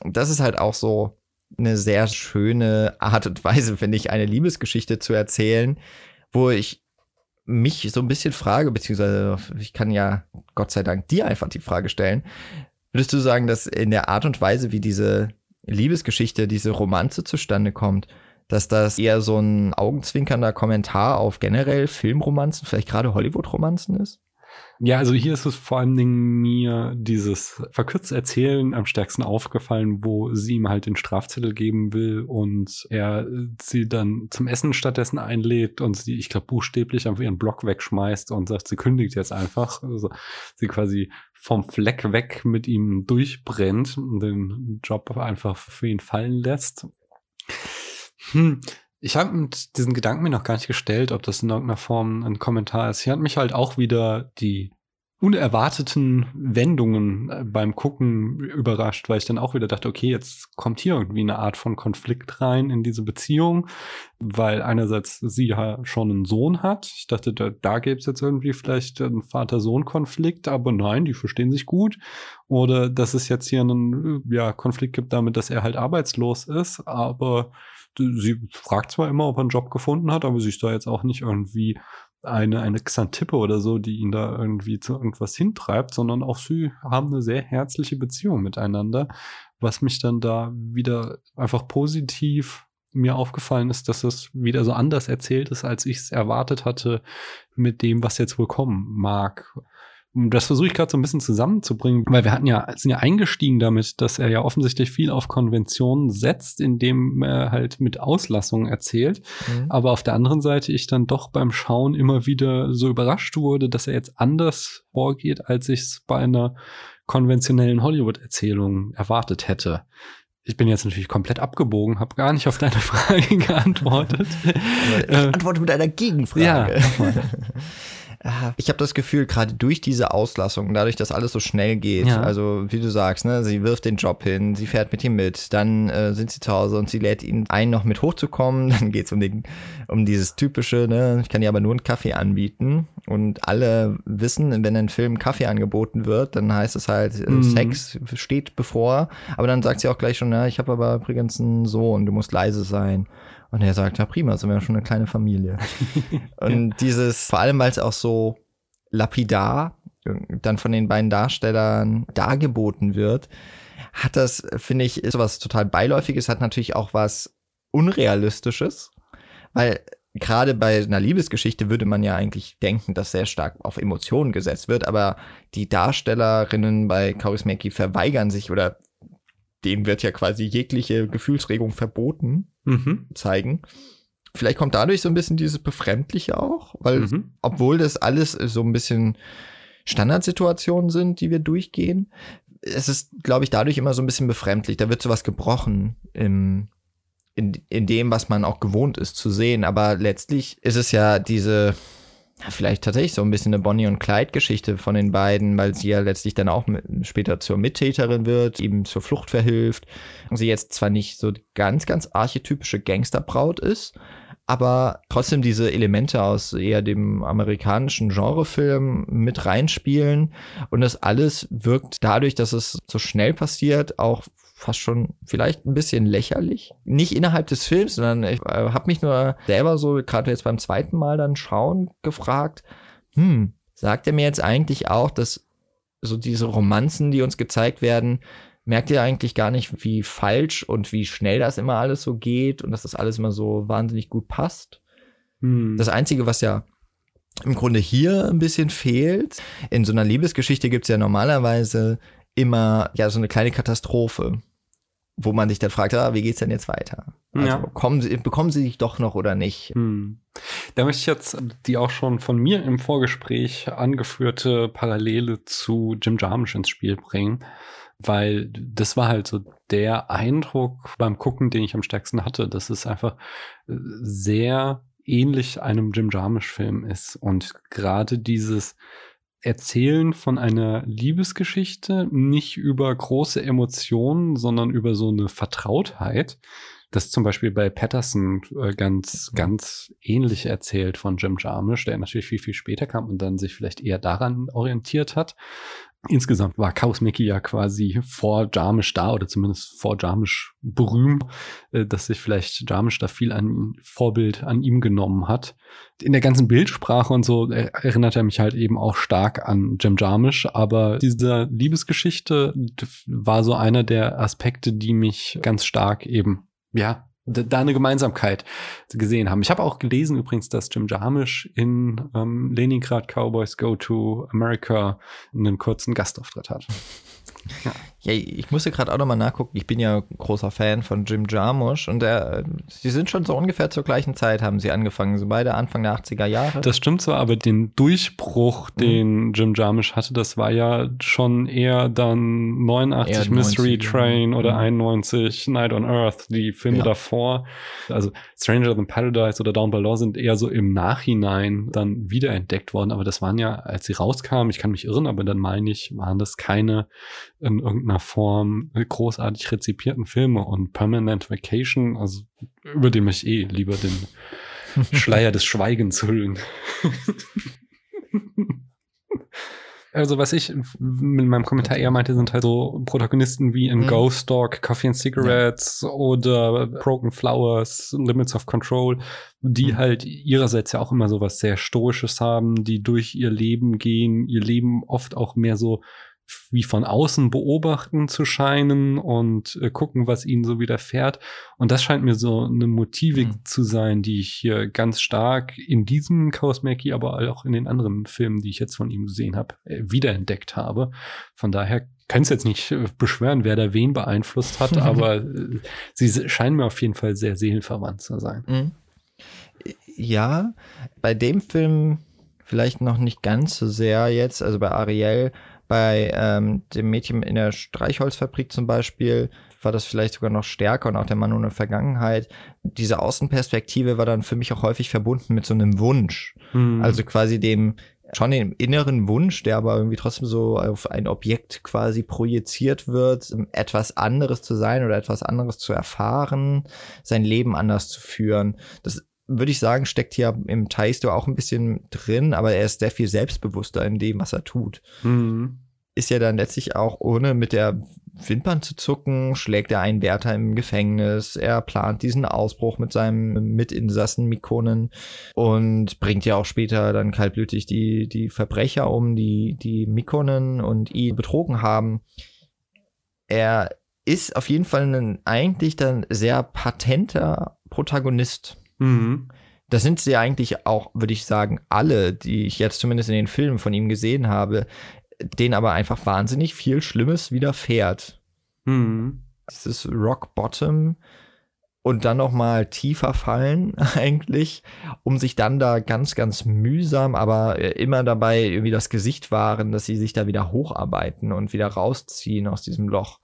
Das ist halt auch so eine sehr schöne Art und Weise, finde ich, eine Liebesgeschichte zu erzählen, wo ich mich so ein bisschen frage, beziehungsweise ich kann ja Gott sei Dank dir einfach die Frage stellen. Würdest du sagen, dass in der Art und Weise, wie diese Liebesgeschichte, diese Romanze zustande kommt, dass das eher so ein augenzwinkernder Kommentar auf generell Filmromanzen, vielleicht gerade Hollywood-Romanzen ist? Ja, also hier ist es vor allen Dingen mir dieses verkürzte Erzählen am stärksten aufgefallen, wo sie ihm halt den Strafzettel geben will und er sie dann zum Essen stattdessen einlädt und sie, ich glaube, buchstäblich einfach ihren Block wegschmeißt und sagt, sie kündigt jetzt einfach. Also sie quasi vom Fleck weg mit ihm durchbrennt und den Job einfach für ihn fallen lässt. Hm. Ich habe diesen Gedanken mir noch gar nicht gestellt, ob das in irgendeiner Form ein Kommentar ist. Hier hat mich halt auch wieder die unerwarteten Wendungen äh, beim Gucken überrascht, weil ich dann auch wieder dachte, okay, jetzt kommt hier irgendwie eine Art von Konflikt rein in diese Beziehung, weil einerseits sie ja schon einen Sohn hat. Ich dachte, da, da gäbe es jetzt irgendwie vielleicht einen Vater-Sohn-Konflikt, aber nein, die verstehen sich gut. Oder dass es jetzt hier einen ja, Konflikt gibt damit, dass er halt arbeitslos ist, aber sie fragt zwar immer, ob er einen Job gefunden hat, aber sie ist da jetzt auch nicht irgendwie eine, eine Xantippe oder so, die ihn da irgendwie zu irgendwas hintreibt, sondern auch sie haben eine sehr herzliche Beziehung miteinander, was mich dann da wieder einfach positiv mir aufgefallen ist, dass es wieder so anders erzählt ist, als ich es erwartet hatte mit dem, was jetzt wohl kommen mag. Das versuche ich gerade so ein bisschen zusammenzubringen, weil wir hatten ja, sind ja eingestiegen damit, dass er ja offensichtlich viel auf Konventionen setzt, indem er halt mit Auslassungen erzählt. Mhm. Aber auf der anderen Seite ich dann doch beim Schauen immer wieder so überrascht wurde, dass er jetzt anders vorgeht, als ich es bei einer konventionellen Hollywood-Erzählung erwartet hätte. Ich bin jetzt natürlich komplett abgebogen, habe gar nicht auf deine *laughs* Frage geantwortet. ich antworte mit einer Gegenfrage. Ja, *laughs* ich habe das Gefühl, gerade durch diese Auslassung, dadurch, dass alles so schnell geht, ja. also wie du sagst, ne, sie wirft den Job hin, sie fährt mit ihm mit, dann äh, sind sie zu Hause und sie lädt ihn ein, noch mit hochzukommen, *laughs* dann geht's um, den, um dieses typische, ne, ich kann dir aber nur einen Kaffee anbieten und alle wissen, wenn ein Film Kaffee angeboten wird, dann heißt es halt, äh, mhm. Sex steht bevor, aber dann sagt sie auch gleich schon, ja, ich habe aber übrigens einen Sohn, du musst leise sein. Und er sagt, ja prima, sind wir ja schon eine kleine Familie. *laughs* und dieses, vor allem weil es auch so lapidar dann von den beiden Darstellern dargeboten wird, hat das, finde ich, ist was total beiläufiges, hat natürlich auch was Unrealistisches, weil gerade bei einer Liebesgeschichte würde man ja eigentlich denken, dass sehr stark auf Emotionen gesetzt wird, aber die Darstellerinnen bei Kaurismäki verweigern sich oder denen wird ja quasi jegliche Gefühlsregung verboten mhm. zeigen. Vielleicht kommt dadurch so ein bisschen dieses Befremdliche auch, weil mhm. obwohl das alles so ein bisschen Standardsituationen sind, die wir durchgehen, es ist, glaube ich, dadurch immer so ein bisschen befremdlich. Da wird sowas gebrochen im, in, in dem, was man auch gewohnt ist zu sehen. Aber letztlich ist es ja diese, vielleicht tatsächlich so ein bisschen eine Bonnie und Clyde-Geschichte von den beiden, weil sie ja letztlich dann auch später zur Mittäterin wird, ihm zur Flucht verhilft. Und sie jetzt zwar nicht so ganz, ganz archetypische Gangsterbraut ist, aber trotzdem diese Elemente aus eher dem amerikanischen Genrefilm mit reinspielen. Und das alles wirkt dadurch, dass es so schnell passiert, auch fast schon vielleicht ein bisschen lächerlich. Nicht innerhalb des Films, sondern ich äh, habe mich nur selber so, gerade jetzt beim zweiten Mal dann schauen, gefragt, hm, sagt er mir jetzt eigentlich auch, dass so diese Romanzen, die uns gezeigt werden, merkt ihr eigentlich gar nicht, wie falsch und wie schnell das immer alles so geht und dass das alles immer so wahnsinnig gut passt. Hm. Das Einzige, was ja im Grunde hier ein bisschen fehlt, in so einer Liebesgeschichte gibt es ja normalerweise immer ja so eine kleine Katastrophe wo man sich dann fragt, ah, wie geht's denn jetzt weiter? Also ja. kommen sie, bekommen sie sich doch noch oder nicht? Hm. Da möchte ich jetzt die auch schon von mir im Vorgespräch angeführte Parallele zu Jim Jarmusch ins Spiel bringen, weil das war halt so der Eindruck beim Gucken, den ich am stärksten hatte, dass es einfach äh, sehr ähnlich einem Jim Jarmusch-Film ist und gerade dieses Erzählen von einer Liebesgeschichte nicht über große Emotionen, sondern über so eine Vertrautheit. Das zum Beispiel bei Patterson äh, ganz, ganz ähnlich erzählt von Jim Jarmusch, der natürlich viel, viel später kam und dann sich vielleicht eher daran orientiert hat. Insgesamt war Chaos Mickey ja quasi vor Jarmisch da oder zumindest vor Jarmisch berühmt, äh, dass sich vielleicht Jarmisch da viel an Vorbild an ihm genommen hat. In der ganzen Bildsprache und so erinnert er mich halt eben auch stark an Jim Jarmisch, aber diese Liebesgeschichte war so einer der Aspekte, die mich ganz stark eben, ja, da eine Gemeinsamkeit gesehen haben. Ich habe auch gelesen übrigens, dass Jim Jarmusch in ähm, Leningrad Cowboys Go to America einen kurzen Gastauftritt hat. *laughs* Ja. Ja, ich musste gerade auch nochmal nachgucken. Ich bin ja großer Fan von Jim Jarmusch und der, sie sind schon so ungefähr zur gleichen Zeit haben sie angefangen, so beide Anfang der 80er Jahre. Das stimmt so, aber den Durchbruch, mhm. den Jim Jarmusch hatte, das war ja schon eher dann 89 eher Mystery 90, Train oder mhm. 91 Night on Earth, die Filme ja. davor. Also Stranger Than Paradise oder Down by Law sind eher so im Nachhinein dann wiederentdeckt worden, aber das waren ja, als sie rauskamen, ich kann mich irren, aber dann meine ich, waren das keine in irgendeiner Form großartig rezipierten Filme und Permanent Vacation, also über den möchte ich eh lieber den *laughs* Schleier des Schweigens hüllen. Also was ich mit meinem Kommentar eher meinte, sind halt so Protagonisten wie in mhm. Ghost Dog, Coffee and Cigarettes ja. oder Broken Flowers, Limits of Control, die mhm. halt ihrerseits ja auch immer so was sehr Stoisches haben, die durch ihr Leben gehen, ihr Leben oft auch mehr so wie von außen beobachten zu scheinen und äh, gucken, was ihnen so widerfährt. Und das scheint mir so eine Motivik mhm. zu sein, die ich hier ganz stark in diesem Chaos Mackie, aber auch in den anderen Filmen, die ich jetzt von ihm gesehen habe, äh, wiederentdeckt habe. Von daher kann es jetzt nicht äh, beschwören, wer da wen beeinflusst hat, *laughs* aber äh, sie scheinen mir auf jeden Fall sehr seelenverwandt zu sein. Mhm. Ja, bei dem Film vielleicht noch nicht ganz so sehr jetzt, also bei Ariel bei ähm, dem Mädchen in der Streichholzfabrik zum Beispiel war das vielleicht sogar noch stärker und auch der Mann ohne Vergangenheit. Diese Außenperspektive war dann für mich auch häufig verbunden mit so einem Wunsch. Mhm. Also quasi dem, schon dem inneren Wunsch, der aber irgendwie trotzdem so auf ein Objekt quasi projiziert wird, etwas anderes zu sein oder etwas anderes zu erfahren, sein Leben anders zu führen. Das würde ich sagen, steckt hier im Taisto auch ein bisschen drin, aber er ist sehr viel selbstbewusster in dem, was er tut. Mhm. Ist ja dann letztlich auch ohne mit der Wimpern zu zucken, schlägt er einen Wärter im Gefängnis, er plant diesen Ausbruch mit seinem Mitinsassen Mikonen und bringt ja auch später dann kaltblütig die, die Verbrecher um, die, die Mikonen und ihn betrogen haben. Er ist auf jeden Fall ein eigentlich dann sehr patenter Protagonist Mhm. Das sind sie eigentlich auch, würde ich sagen, alle, die ich jetzt zumindest in den Filmen von ihm gesehen habe, denen aber einfach wahnsinnig viel Schlimmes widerfährt. Mhm. Dieses Rock Bottom und dann noch mal tiefer fallen *laughs* eigentlich, um sich dann da ganz, ganz mühsam, aber immer dabei irgendwie das Gesicht wahren, dass sie sich da wieder hocharbeiten und wieder rausziehen aus diesem Loch.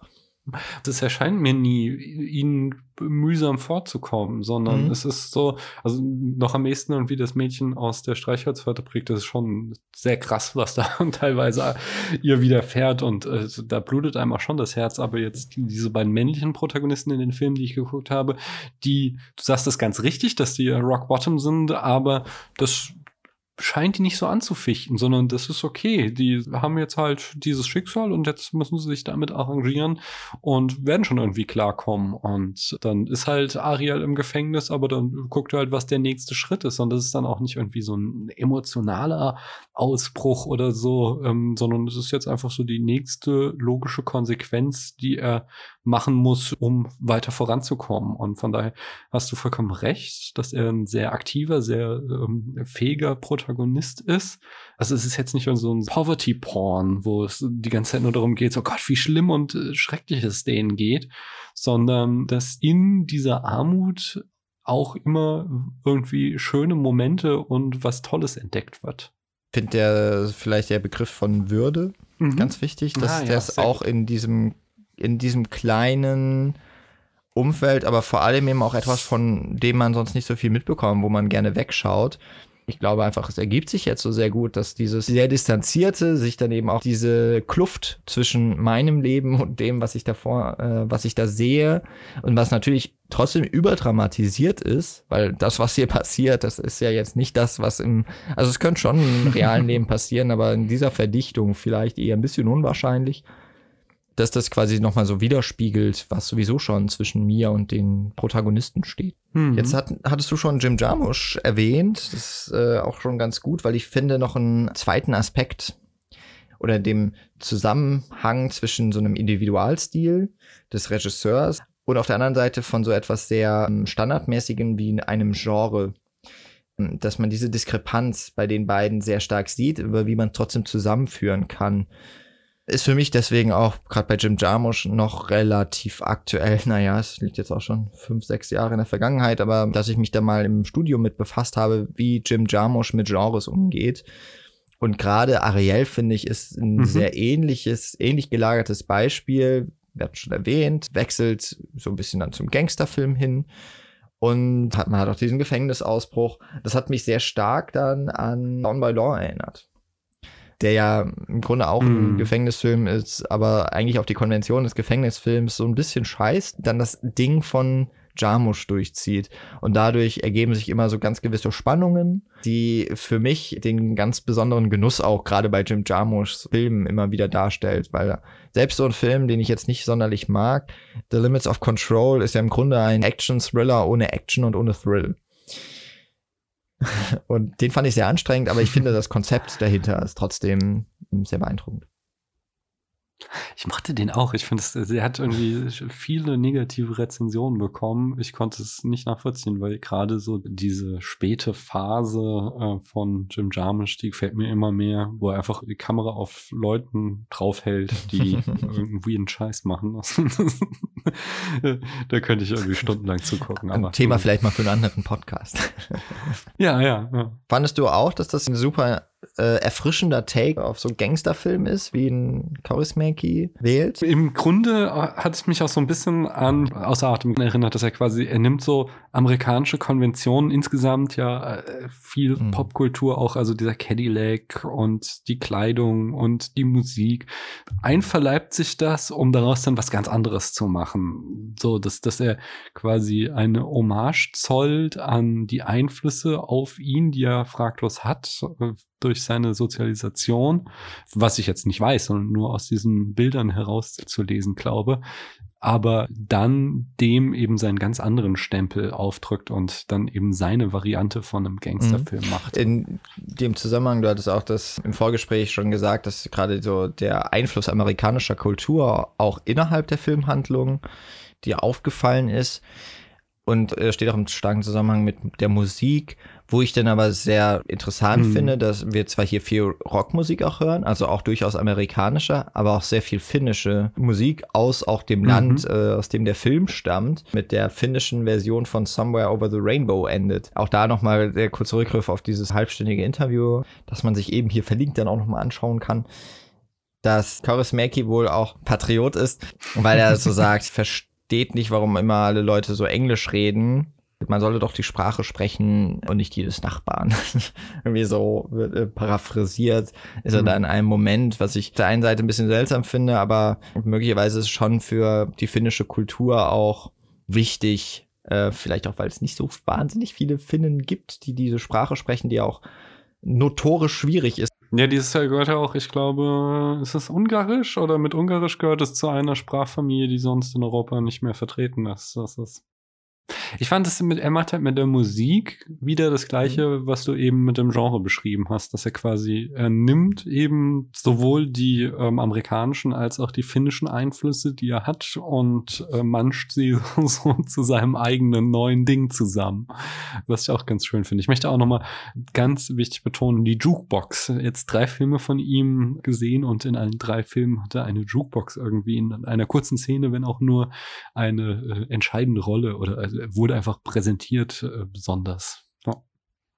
Das erscheint mir nie, ihnen mühsam vorzukommen, sondern mhm. es ist so, also noch am ehesten irgendwie das Mädchen aus der Streichholzfabrik, das ist schon sehr krass, was da *laughs* teilweise ihr widerfährt und äh, da blutet einem auch schon das Herz, aber jetzt diese beiden männlichen Protagonisten in den Filmen, die ich geguckt habe, die, du sagst das ganz richtig, dass die Rock Bottom sind, aber das scheint die nicht so anzufichten, sondern das ist okay. Die haben jetzt halt dieses Schicksal und jetzt müssen sie sich damit arrangieren und werden schon irgendwie klarkommen. Und dann ist halt Ariel im Gefängnis, aber dann guckt er halt, was der nächste Schritt ist. Und das ist dann auch nicht irgendwie so ein emotionaler Ausbruch oder so, ähm, sondern es ist jetzt einfach so die nächste logische Konsequenz, die er machen muss, um weiter voranzukommen. Und von daher hast du vollkommen recht, dass er ein sehr aktiver, sehr ähm, fähiger Protagonist ist. Also es ist jetzt nicht so ein Poverty-Porn, wo es die ganze Zeit nur darum geht, so Gott, wie schlimm und äh, schrecklich es denen geht, sondern dass in dieser Armut auch immer irgendwie schöne Momente und was Tolles entdeckt wird. Finde der vielleicht der Begriff von Würde mhm. ganz wichtig, dass ah, ja, das auch in diesem in diesem kleinen Umfeld, aber vor allem eben auch etwas, von dem man sonst nicht so viel mitbekommt, wo man gerne wegschaut. Ich glaube einfach, es ergibt sich jetzt so sehr gut, dass dieses sehr distanzierte sich dann eben auch diese Kluft zwischen meinem Leben und dem, was ich davor, äh, was ich da sehe und was natürlich trotzdem überdramatisiert ist, weil das, was hier *laughs* passiert, das ist ja jetzt nicht das, was im, also es könnte schon im realen *laughs* Leben passieren, aber in dieser Verdichtung vielleicht eher ein bisschen unwahrscheinlich dass das quasi nochmal so widerspiegelt, was sowieso schon zwischen mir und den Protagonisten steht. Mhm. Jetzt hat, hattest du schon Jim Jarmusch erwähnt. Das ist äh, auch schon ganz gut, weil ich finde noch einen zweiten Aspekt oder dem Zusammenhang zwischen so einem Individualstil des Regisseurs und auf der anderen Seite von so etwas sehr ähm, standardmäßigen wie in einem Genre dass man diese Diskrepanz bei den beiden sehr stark sieht, über wie man trotzdem zusammenführen kann. Ist für mich deswegen auch gerade bei Jim Jarmusch noch relativ aktuell. *laughs* Naja, es liegt jetzt auch schon fünf, sechs Jahre in der Vergangenheit, aber dass ich mich da mal im Studio mit befasst habe, wie Jim Jarmusch mit Genres umgeht. Und gerade Ariel, finde ich, ist ein mhm. sehr ähnliches, ähnlich gelagertes Beispiel. Wir hatten schon erwähnt, wechselt so ein bisschen dann zum Gangsterfilm hin. Und hat, man hat auch diesen Gefängnisausbruch. Das hat mich sehr stark dann an Down by Law erinnert der ja im Grunde auch mm. ein mhm. Gefängnisfilm ist, aber eigentlich auf die Konvention des Gefängnisfilms so ein bisschen scheißt, dann das Ding von Jarmusch durchzieht. Und dadurch ergeben sich immer so ganz gewisse Spannungen, die für mich den ganz besonderen Genuss auch gerade bei Jim Jarmuschs Filmen immer wieder darstellt, weil selbst so ein Film, den ich jetzt nicht sonderlich mag, The Limits of Control ist ja im Grunde ein Action-Thriller ohne Action und ohne Thrill. Und den fand ich sehr anstrengend, aber ich finde, das Konzept dahinter ist trotzdem sehr beeindruckend. Ich mochte den auch. Ich finde, er hat irgendwie viele negative Rezensionen bekommen. Ich konnte es nicht nachvollziehen, weil gerade so diese späte Phase äh, von Jim Jarmusch, die gefällt mir immer mehr, wo er einfach die Kamera auf Leuten draufhält, die *laughs* irgendwie einen Scheiß machen. *laughs* da könnte ich irgendwie stundenlang zugucken. Ein Thema vielleicht mal für einen anderen Podcast. ja, ja, ja. Fandest du auch, dass das ein super äh, erfrischender Take auf so Gangsterfilm ist, wie ein Kaurismäki wählt. Im Grunde hat es mich auch so ein bisschen an Außer Atem erinnert, dass er quasi, er nimmt so amerikanische Konventionen insgesamt ja äh, viel mhm. Popkultur auch, also dieser Cadillac und die Kleidung und die Musik. Einverleibt sich das, um daraus dann was ganz anderes zu machen. So, dass, dass er quasi eine Hommage zollt an die Einflüsse auf ihn, die er fraglos hat, äh, durch seine Sozialisation, was ich jetzt nicht weiß, sondern nur aus diesen Bildern herauszulesen glaube, aber dann dem eben seinen ganz anderen Stempel aufdrückt und dann eben seine Variante von einem Gangsterfilm mhm. macht. In dem Zusammenhang, du hattest auch das im Vorgespräch schon gesagt, dass gerade so der Einfluss amerikanischer Kultur auch innerhalb der Filmhandlung dir aufgefallen ist und äh, steht auch im starken Zusammenhang mit der Musik wo ich dann aber sehr interessant mhm. finde, dass wir zwar hier viel Rockmusik auch hören, also auch durchaus amerikanischer, aber auch sehr viel finnische Musik aus auch dem mhm. Land, äh, aus dem der Film stammt, mit der finnischen Version von Somewhere Over the Rainbow endet. Auch da nochmal der kurze Rückgriff auf dieses halbstündige Interview, das man sich eben hier verlinkt dann auch nochmal anschauen kann. dass Kaurismäki wohl auch Patriot ist, weil er so *laughs* sagt, versteht nicht, warum immer alle Leute so Englisch reden. Man sollte doch die Sprache sprechen und nicht die des Nachbarn. *laughs* Irgendwie so wird, äh, paraphrasiert ist er mhm. da in einem Moment, was ich auf der einen Seite ein bisschen seltsam finde, aber möglicherweise ist es schon für die finnische Kultur auch wichtig, äh, vielleicht auch, weil es nicht so wahnsinnig viele Finnen gibt, die diese Sprache sprechen, die auch notorisch schwierig ist. Ja, dieses gehört ja auch, ich glaube, ist es Ungarisch oder mit Ungarisch gehört es zu einer Sprachfamilie, die sonst in Europa nicht mehr vertreten ist. Das ist ich fand es mit, er macht halt mit der Musik wieder das Gleiche, mhm. was du eben mit dem Genre beschrieben hast, dass er quasi, er nimmt eben sowohl die ähm, amerikanischen als auch die finnischen Einflüsse, die er hat und äh, manscht sie *laughs* so zu seinem eigenen neuen Ding zusammen. Was ich auch ganz schön finde. Ich möchte auch nochmal ganz wichtig betonen, die Jukebox. Jetzt drei Filme von ihm gesehen und in allen drei Filmen hat er eine Jukebox irgendwie in einer kurzen Szene, wenn auch nur eine äh, entscheidende Rolle oder also wurde einfach präsentiert äh, besonders. Ja.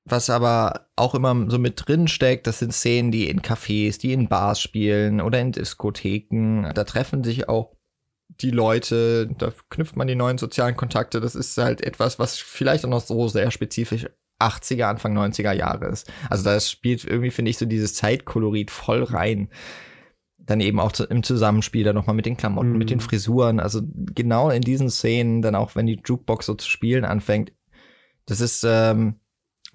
Was aber auch immer so mit drin steckt, das sind Szenen, die in Cafés, die in Bars spielen oder in Diskotheken. Da treffen sich auch die Leute, da knüpft man die neuen sozialen Kontakte. Das ist halt etwas, was vielleicht auch noch so sehr spezifisch 80er, Anfang 90er Jahre ist. Also da spielt irgendwie, finde ich, so dieses Zeitkolorit voll rein dann eben auch im Zusammenspiel dann nochmal mit den Klamotten, mhm. mit den mhm. Frisuren. Also genau in diesen Szenen, dann auch wenn die Jukebox so zu spielen anfängt, das ist ähm,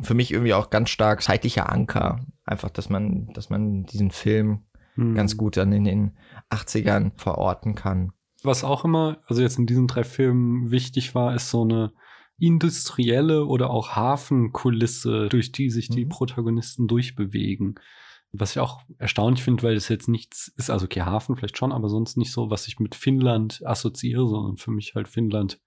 für mich irgendwie auch ganz stark zeitlicher Anker. Einfach, dass man, dass man diesen Film mhm. ganz gut dann in den 80ern verorten kann. Was auch immer, also jetzt in diesen drei Filmen wichtig war, ist so eine industrielle oder auch Hafenkulisse, durch die sich die mhm. Protagonisten durchbewegen. Was ich auch erstaunlich finde, weil es jetzt nichts ist, also okay, Hafen vielleicht schon, aber sonst nicht so, was ich mit Finnland assoziiere, sondern für mich halt Finnland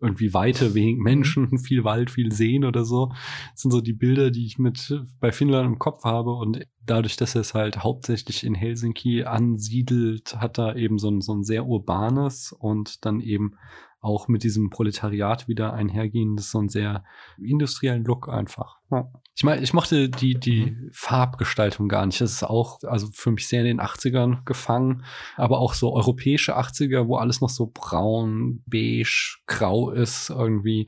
irgendwie Weite, wenig mhm. Menschen, *laughs* viel Wald, viel Seen oder so. Das sind so die Bilder, die ich mit bei Finnland im Kopf habe. Und dadurch, dass er es halt hauptsächlich in Helsinki ansiedelt, hat er eben so ein, so ein sehr urbanes und dann eben auch mit diesem Proletariat wieder einhergehendes, so ein sehr industriellen Look einfach. Ja. Ich meine, ich mochte die, die mhm. Farbgestaltung gar nicht. Das ist auch, also für mich sehr in den 80ern gefangen, aber auch so europäische 80er, wo alles noch so braun, beige, grau ist irgendwie.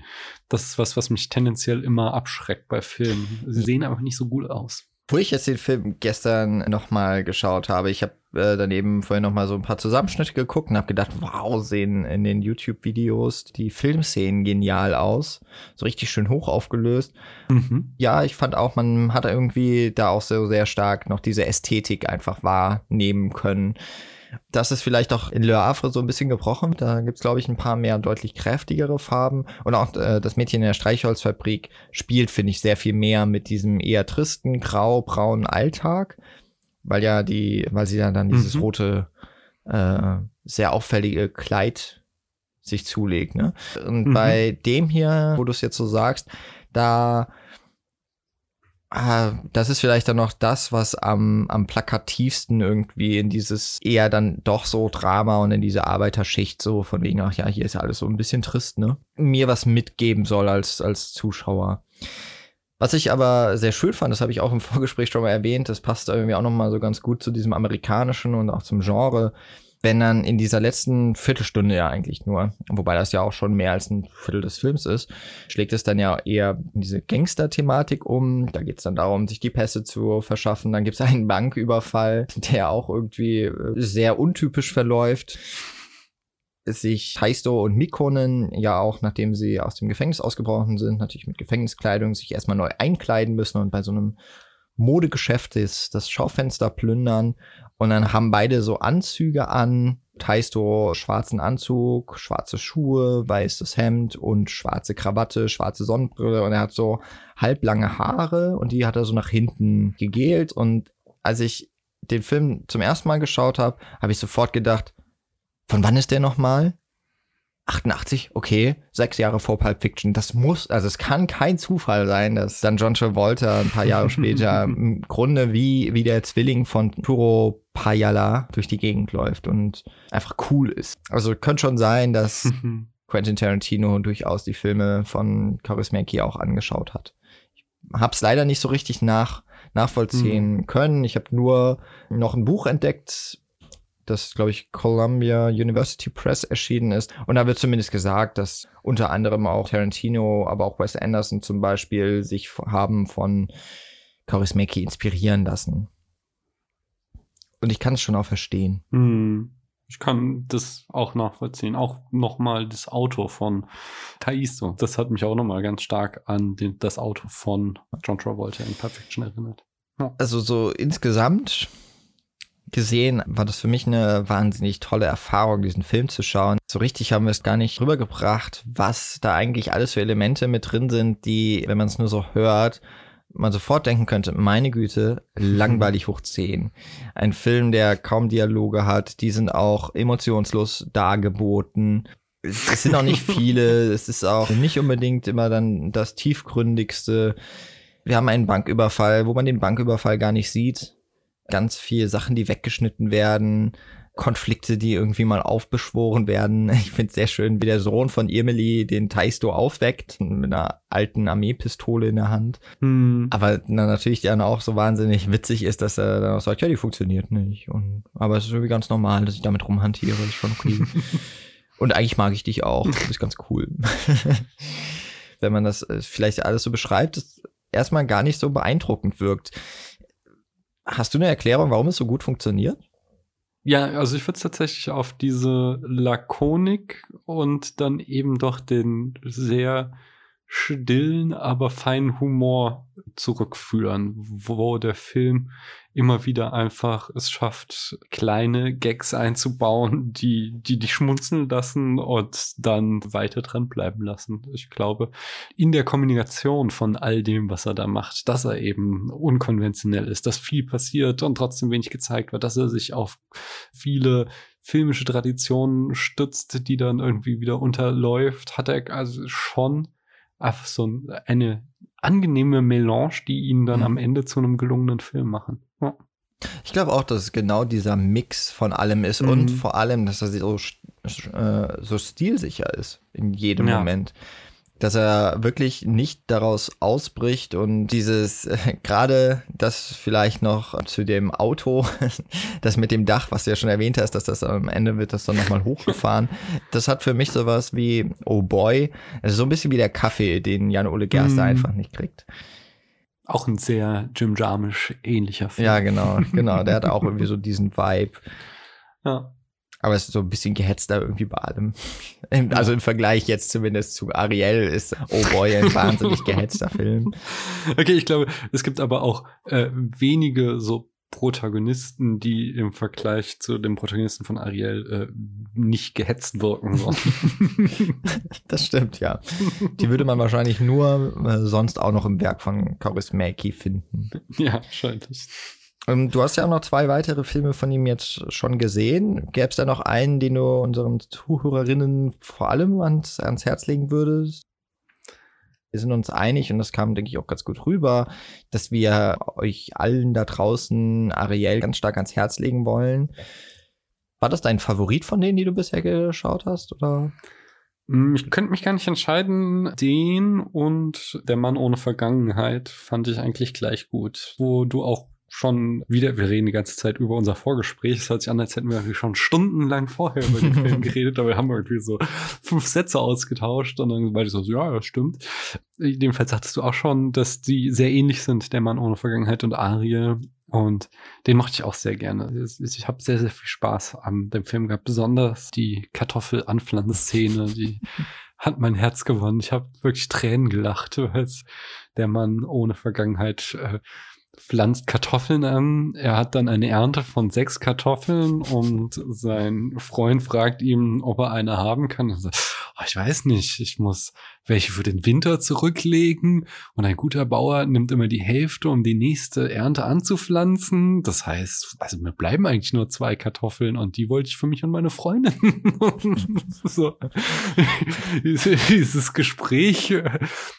Das ist was, was mich tendenziell immer abschreckt bei Filmen. Sie sehen einfach nicht so gut aus. Wo ich jetzt den Film gestern nochmal geschaut habe, ich habe äh, daneben vorhin nochmal so ein paar Zusammenschnitte geguckt und habe gedacht, wow, sehen in den YouTube-Videos die Filmszenen genial aus. So richtig schön hoch aufgelöst. Mhm. Ja, ich fand auch, man hat irgendwie da auch so sehr stark noch diese Ästhetik einfach wahrnehmen können. Das ist vielleicht auch in Le Havre so ein bisschen gebrochen. Da gibt's glaube ich, ein paar mehr deutlich kräftigere Farben. Und auch äh, das Mädchen in der Streichholzfabrik spielt, finde ich, sehr viel mehr mit diesem eher tristen, grau-braunen Alltag. Weil ja die, weil sie ja dann dieses mhm. rote, äh, sehr auffällige Kleid sich zulegt. Ne? Und mhm. bei dem hier, wo du es jetzt so sagst, da Ah, das ist vielleicht dann noch das, was am, am plakativsten irgendwie in dieses eher dann doch so Drama und in diese Arbeiterschicht so von wegen, ach ja, hier ist alles so ein bisschen trist, ne? Mir was mitgeben soll als, als Zuschauer. Was ich aber sehr schön fand, das habe ich auch im *laughs* Vorgespräch schon mal erwähnt, das passt irgendwie auch nochmal so ganz gut zu diesem amerikanischen und auch zum Genre wenn dann in dieser letzten Viertelstunde ja eigentlich nur, wobei das ja auch schon mehr als ein Viertel des Films ist, schlägt es dann ja eher in diese Gangster-Thematik um. Da geht es dann darum, sich die Pässe zu verschaffen. Dann gibt es *laughs* einen Banküberfall, der auch irgendwie äh, sehr untypisch verläuft sich Taisto und Mikonen ja auch, nachdem sie aus dem Gefängnis ausgebrochen sind, natürlich mit Gefängniskleidung sich erstmal neu einkleiden müssen und bei so einem Modegeschäft ist das Schaufenster plündern und dann haben beide so Anzüge an. Taisto schwarzen Anzug, schwarze Schuhe, weißes Hemd und schwarze Krawatte, schwarze Sonnenbrille und er hat so halblange Haare und die hat er so nach hinten gegelt und als ich den Film zum ersten Mal geschaut habe, habe ich sofort gedacht, von wann ist der nochmal? 88, okay, sechs Jahre vor Pulp Fiction. Das muss, also es kann kein Zufall sein, dass dann John Travolta ein paar Jahre *laughs* später im Grunde wie, wie der Zwilling von Turo Payala durch die Gegend läuft und einfach cool ist. Also könnte schon sein, dass *laughs* Quentin Tarantino durchaus die Filme von Kaurismäki auch angeschaut hat. Ich hab's leider nicht so richtig nach, nachvollziehen mhm. können. Ich habe nur noch ein Buch entdeckt das, glaube ich, Columbia University Press erschienen ist. Und da wird zumindest gesagt, dass unter anderem auch Tarantino, aber auch Wes Anderson zum Beispiel sich haben von Kaurismäki inspirieren lassen. Und ich kann es schon auch verstehen. Hm. Ich kann das auch nachvollziehen. Auch nochmal das Auto von Taisto. Das hat mich auch nochmal ganz stark an den, das Auto von John Travolta in Perfection erinnert. Ja. Also so insgesamt gesehen war das für mich eine wahnsinnig tolle Erfahrung, diesen Film zu schauen. So richtig haben wir es gar nicht rübergebracht, was da eigentlich alles für Elemente mit drin sind, die, wenn man es nur so hört, man sofort denken könnte, meine Güte, *laughs* langweilig hoch 10. Ein Film, der kaum Dialoge hat, die sind auch emotionslos dargeboten. Es sind auch nicht *laughs* viele, es ist auch nicht unbedingt immer dann das tiefgründigste. Wir haben einen Banküberfall, wo man den Banküberfall gar nicht sieht. Ganz viele Sachen, die weggeschnitten werden. Konflikte, die irgendwie mal aufbeschworen werden. *laughs* Ich finde es sehr schön, wie der Sohn von Emily den Taisto aufweckt mit einer alten Armeepistole in der Hand. Hm. Aber na, natürlich dann auch so wahnsinnig witzig ist, dass er dann auch sagt, ja, die funktioniert nicht. Und, aber es ist irgendwie ganz normal, dass ich damit rumhantiere. Das ist schon okay. *laughs* Und eigentlich mag ich dich auch. Du bist ganz cool. *laughs* Wenn man das äh, vielleicht alles so beschreibt, das erstmal gar nicht so beeindruckend wirkt. Hast du eine Erklärung, warum es so gut funktioniert? Ja, also ich würde es tatsächlich auf diese Lakonik und dann eben doch den sehr stillen, aber feinen Humor zurückführen, wo der Film immer wieder einfach es schafft, kleine Gags einzubauen, die, die dich schmunzeln lassen und dann weiter dran bleiben lassen. Ich glaube, in der Kommunikation von all dem, was er da macht, dass er eben unkonventionell ist, dass viel passiert und trotzdem wenig gezeigt wird, dass er sich auf viele filmische Traditionen stützt, die dann irgendwie wieder unterläuft, hat er also schon einfach so eine angenehme Melange, die ihn dann mhm. am Ende zu einem gelungenen Film machen. Ja. Ich glaube auch, dass es genau dieser Mix von allem ist mhm. und vor allem, dass er so, äh, so stilsicher ist in jedem ja. Moment dass er wirklich nicht daraus ausbricht und dieses, äh, gerade das vielleicht noch zu dem Auto, *laughs* das mit dem Dach, was du ja schon erwähnt hast, dass das am Ende wird das dann nochmal hochgefahren. *laughs* Das hat für mich sowas wie, oh boy, also so ein bisschen wie der Kaffee, den Jan-Ole Gerster mm. einfach nicht kriegt. Auch ein sehr Jim Jarmusch ähnlicher Film. Ja, genau, *laughs* genau. Der hat auch irgendwie so diesen Vibe. Ja. Aber es ist so ein bisschen gehetzter irgendwie bei allem. Also im Vergleich jetzt zumindest zu Ariel ist Oh Boy ein wahnsinnig gehetzter Film. *laughs* Okay, ich glaube, es gibt aber auch äh, wenige so Protagonisten, die im Vergleich zu dem Protagonisten von Ariel äh, nicht gehetzt wirken. *laughs* Das stimmt, ja. Die würde man wahrscheinlich nur äh, sonst auch noch im Werk von Kaurismäki finden. Ja, wahrscheinlich. Ähm, du hast ja auch noch zwei weitere Filme von ihm jetzt schon gesehen. Gäbe es da noch einen, den du unseren Zuhörerinnen vor allem ans, ans Herz legen würdest? Wir sind uns einig und das kam, denke ich, auch ganz gut rüber, dass wir euch allen da draußen Ariel ganz stark ans Herz legen wollen. War das dein Favorit von denen, die du bisher geschaut hast, oder? Hm, ich könnte mich gar nicht entscheiden. Den und Der Mann ohne Vergangenheit fand ich eigentlich gleich gut. Wo du auch schon wieder, wir reden die ganze Zeit über unser Vorgespräch. Es hört sich an, als hätten wir schon stundenlang vorher über den Film *laughs* geredet, aber wir haben irgendwie so fünf Sätze ausgetauscht und dann war ich so, ja, das stimmt. Jedenfalls sagtest du auch schon, dass die sehr ähnlich sind, der Mann ohne Vergangenheit und Arie. Und den mochte ich auch sehr gerne. Ich habe sehr, sehr viel Spaß an dem Film gehabt. Besonders die Kartoffelanpflanzszene, die *laughs* hat mein Herz gewonnen. Ich habe wirklich Tränen gelacht, *laughs* weil der Mann ohne Vergangenheit äh, pflanzt Kartoffeln an. Er hat dann eine Ernte von sechs Kartoffeln und sein Freund fragt ihm, ob er eine haben kann. Sagt, oh, ich weiß nicht, ich muss welche für den Winter zurücklegen und ein guter Bauer nimmt immer die Hälfte, um die nächste Ernte anzupflanzen. Das heißt, also mir bleiben eigentlich nur zwei Kartoffeln und die wollte ich für mich und meine Freundin. *laughs* so. *laughs* Dieses Gespräch,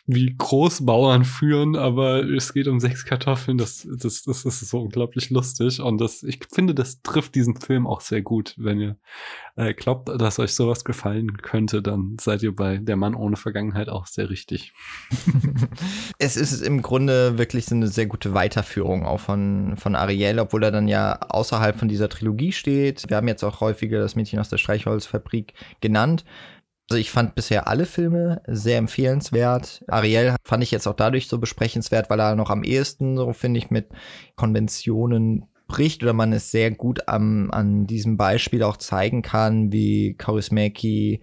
wie Großbauern führen, aber es geht um sechs Kartoffeln, das, das, das ist so unglaublich lustig und das, ich finde, das trifft diesen Film auch sehr gut, wenn ihr äh, glaubt, dass euch sowas gefallen könnte, dann seid ihr bei Der Mann ohne Vergangenheit auch sehr richtig. *laughs* es ist im Grunde wirklich so eine sehr gute Weiterführung auch von, von Ariel, obwohl er dann ja außerhalb von dieser Trilogie steht. Wir haben jetzt auch häufiger das Mädchen aus der Streichholzfabrik genannt. Also ich fand bisher alle Filme sehr empfehlenswert. Ariel fand ich jetzt auch dadurch so besprechenswert, weil er noch am ehesten, so finde ich, mit Konventionen bricht oder man es sehr gut am, an diesem Beispiel auch zeigen kann, wie Kaurismäki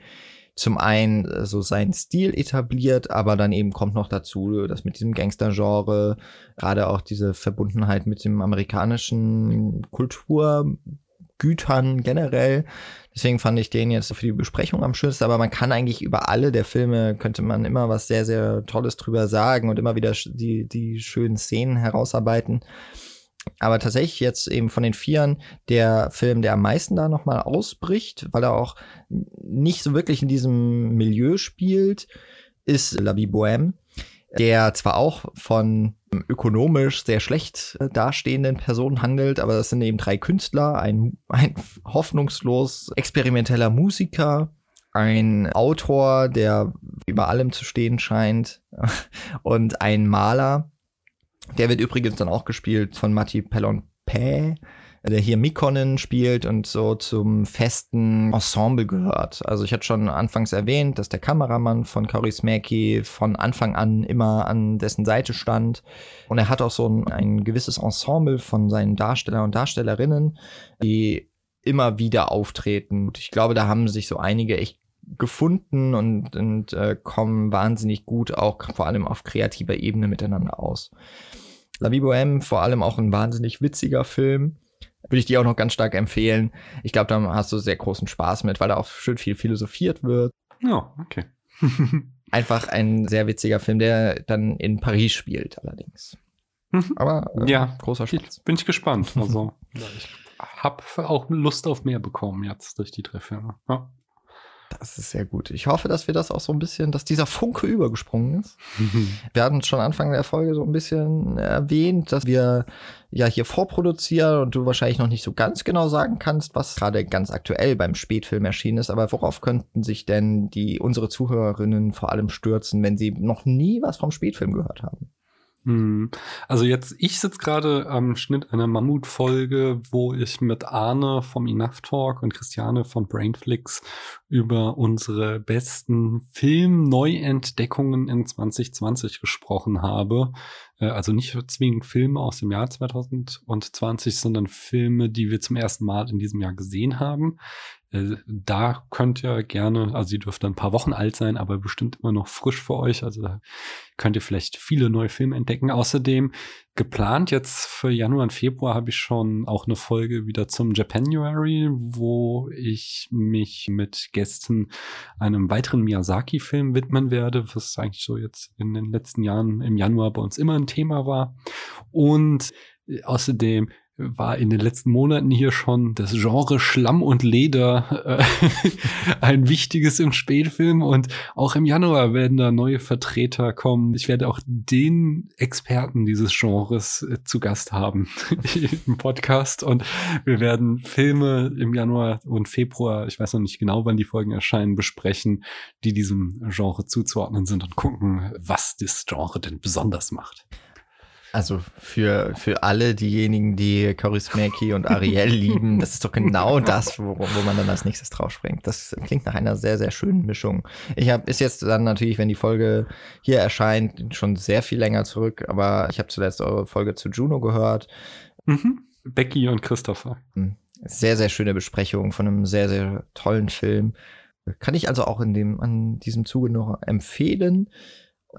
zum einen so seinen Stil etabliert, aber dann eben kommt noch dazu, dass mit diesem Gangster-Genre gerade auch diese Verbundenheit mit dem amerikanischen Kulturgütern generell Deswegen fand ich den jetzt für die Besprechung am schönsten, aber man kann eigentlich über alle der Filme, könnte man immer was sehr, sehr Tolles drüber sagen und immer wieder die, die schönen Szenen herausarbeiten. Aber tatsächlich jetzt eben von den Vieren der Film, der am meisten da nochmal ausbricht, weil er auch nicht so wirklich in diesem Milieu spielt, ist La Vie Bohème der zwar auch von ökonomisch sehr schlecht äh, dastehenden Personen handelt, aber das sind eben drei Künstler, ein, ein *laughs* hoffnungslos experimenteller Musiker, ein Autor, der über allem zu stehen scheint *laughs* und ein Maler. Der wird übrigens dann auch gespielt von Matti Pellon-Pä, der hier Mikonen spielt und so zum festen Ensemble gehört. Also ich hatte schon anfangs erwähnt, dass der Kameramann von Kaurismäki von Anfang an immer an dessen Seite stand. Und er hat auch so ein, ein gewisses Ensemble von seinen Darsteller und Darstellerinnen, die immer wieder auftreten. Und ich glaube, da haben sich so einige echt gefunden und, und äh, kommen wahnsinnig gut auch vor allem auf kreativer Ebene miteinander aus. La Vie Bohème vor allem auch ein wahnsinnig witziger Film würde ich dir auch noch ganz stark empfehlen. Ich glaube, da hast du sehr großen Spaß mit, weil da auch schön viel philosophiert wird. Ja, okay. *laughs* Einfach ein sehr witziger Film, der dann in Paris spielt, allerdings. Mhm. Aber äh, ja, großer Spaß. Bin ich gespannt. Also, *laughs* ich habe auch Lust auf mehr bekommen jetzt durch die drei Filme. Ja. Das ist sehr gut. Ich hoffe, dass wir das auch so ein bisschen, dass dieser Funke übergesprungen ist. *laughs* wir hatten schon Anfang der Folge so ein bisschen erwähnt, dass wir ja hier vorproduzieren und du wahrscheinlich noch nicht so ganz genau sagen kannst, was gerade ganz aktuell beim Spätfilm erschienen ist. Aber worauf könnten sich denn die unsere Zuhörerinnen vor allem stürzen, wenn sie noch nie was vom Spätfilm gehört haben? Hm. Also jetzt, ich sitze gerade am Schnitt einer Mammutfolge, wo ich mit Arne vom Enough Talk und Christiane von Brainflix über unsere besten Film-Neuentdeckungen in 2020 gesprochen habe. Äh, also nicht zwingend Filme aus dem Jahr 2020, sondern Filme, die wir zum ersten Mal in diesem Jahr gesehen haben. Äh, da könnt ihr gerne, also sie dürfte ein paar Wochen alt sein, aber bestimmt immer noch frisch für euch. Also da könnt ihr vielleicht viele neue Filme entdecken. Außerdem geplant jetzt für Januar und Februar habe ich schon auch eine Folge wieder zum Japanuary, wo ich mich mit Gästen einem weiteren Miyazaki-Film widmen werde, was eigentlich so jetzt in den letzten Jahren im Januar bei uns immer ein Thema war. Und außerdem war in den letzten Monaten hier schon das Genre Schlamm und Leder äh, *laughs* ein wichtiges im Spätfilm und auch im Januar werden da neue Vertreter kommen. Ich werde auch den Experten dieses Genres äh, zu Gast haben *laughs* im Podcast und wir werden Filme im Januar und Februar, ich weiß noch nicht genau, wann die Folgen erscheinen, besprechen, die diesem Genre zuzuordnen sind und gucken, was das Genre denn besonders macht. Also für, für alle diejenigen, die Kaurismäki und Ariel *laughs* lieben, das ist doch genau das, wo, wo man dann als nächstes drauf springt. Das klingt nach einer sehr, sehr schönen Mischung. Ich habe ist jetzt dann natürlich, wenn die Folge hier erscheint, schon sehr viel länger zurück, aber ich habe zuletzt eure Folge zu Juno gehört. Mhm. Becky und Christopher. Hm. Sehr, sehr schöne Besprechung von einem sehr, sehr tollen Film. Kann ich also auch in dem, an diesem Zuge noch empfehlen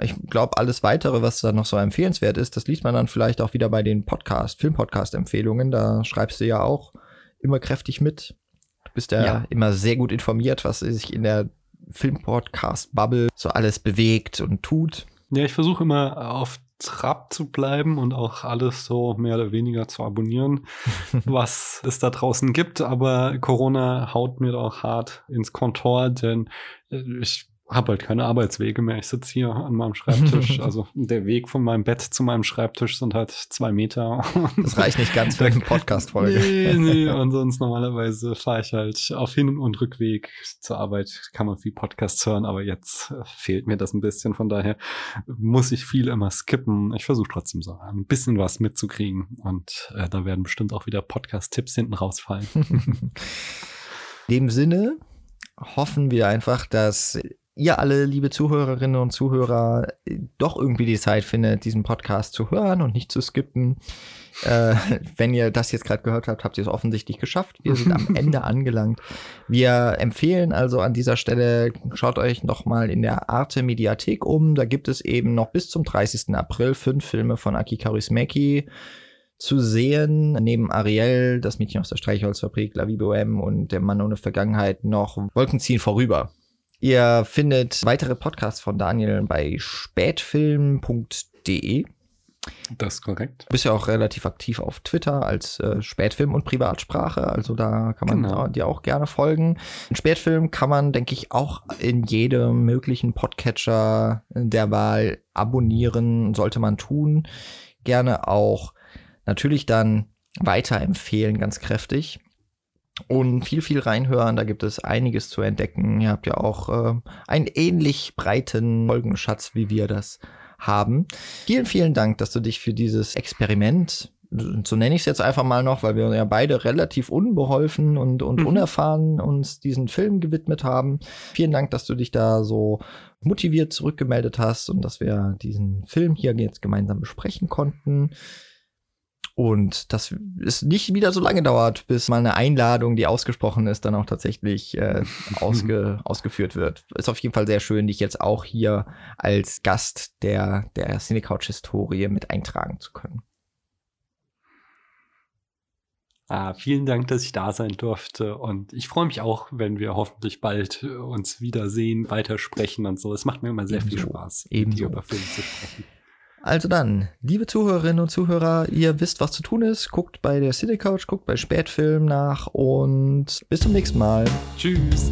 ich glaube, alles weitere, was da noch so empfehlenswert ist, das liest man dann vielleicht auch wieder bei den Podcast, Filmpodcast-Empfehlungen. Da schreibst du ja auch immer kräftig mit. Du bist ja, ja. immer sehr gut informiert, was sich in der Filmpodcast-Bubble so alles bewegt und tut. Ja, ich versuche immer auf Trab zu bleiben und auch alles so mehr oder weniger zu abonnieren, *laughs* was es da draußen gibt. Aber Corona haut mir da auch hart ins Kontor, denn äh, ich habe halt keine Arbeitswege mehr. Ich sitze hier an meinem Schreibtisch. *laughs* also der Weg von meinem Bett zu meinem Schreibtisch sind halt zwei Meter. das reicht nicht ganz für *laughs* eine Podcast-Folge. *laughs* Nee, nee. Und sonst normalerweise fahre ich halt auf Hin- und Rückweg zur Arbeit. Kann man viel Podcasts hören, aber jetzt äh, fehlt mir das ein bisschen. Von daher muss ich viel immer skippen. Ich versuche trotzdem so ein bisschen was mitzukriegen. Und äh, da werden bestimmt auch wieder Podcast-Tipps hinten rausfallen. In dem Sinne hoffen wir einfach, dass ihr alle, liebe Zuhörerinnen und Zuhörer, doch irgendwie die Zeit findet, diesen Podcast zu hören und nicht zu skippen. Äh, *laughs* wenn ihr das jetzt gerade gehört habt, habt ihr es offensichtlich geschafft. Wir sind am *laughs* Ende angelangt. Wir empfehlen also an dieser Stelle, schaut euch noch mal in der Arte Mediathek um. Da gibt es eben noch bis zum 30. April fünf Filme von Aki Kaurismäki zu sehen. Neben Ariel, das Mädchen aus der Streichholzfabrik, La Vie Bohème und der Mann ohne Vergangenheit noch Wolken ziehen vorüber. Ihr findet weitere Podcasts von Daniel bei spätfilm.de. Das ist korrekt. Du bist ja auch relativ aktiv auf Twitter als äh, Spätfilm und Privatsprache, also da kann man genau. dir auch gerne folgen. Ein Spätfilm kann man, denke ich, auch in jedem möglichen Podcatcher der Wahl abonnieren, sollte man tun. Gerne auch natürlich dann weiterempfehlen, ganz kräftig und viel, viel reinhören. Da gibt es einiges zu entdecken. Ihr habt ja auch äh, einen ähnlich breiten Folgenschatz, wie wir das haben. Vielen, vielen Dank, dass du dich für dieses Experiment, so nenne ich es jetzt einfach mal noch, weil wir ja beide relativ unbeholfen und, und mhm. unerfahren uns diesen Film gewidmet haben. Vielen Dank, dass du dich da so motiviert zurückgemeldet hast und dass wir diesen Film hier jetzt gemeinsam besprechen konnten. Und dass es nicht wieder so lange dauert, bis mal eine Einladung, die ausgesprochen ist, dann auch tatsächlich äh, *laughs* ausge, ausgeführt wird. Ist auf jeden Fall sehr schön, dich jetzt auch hier als Gast der, der Cinecouch-Historie mit eintragen zu können. Ah, vielen Dank, dass ich da sein durfte. Und ich freue mich auch, wenn wir hoffentlich bald äh, uns wiedersehen, weitersprechen und so. Es macht mir immer sehr Ebenso. viel Spaß, Ebenso. über Filme zu sprechen. Also dann, liebe Zuhörerinnen und Zuhörer, ihr wisst, was zu tun ist. Guckt bei der City Couch, guckt bei Spätfilm nach und bis zum nächsten Mal. Tschüss.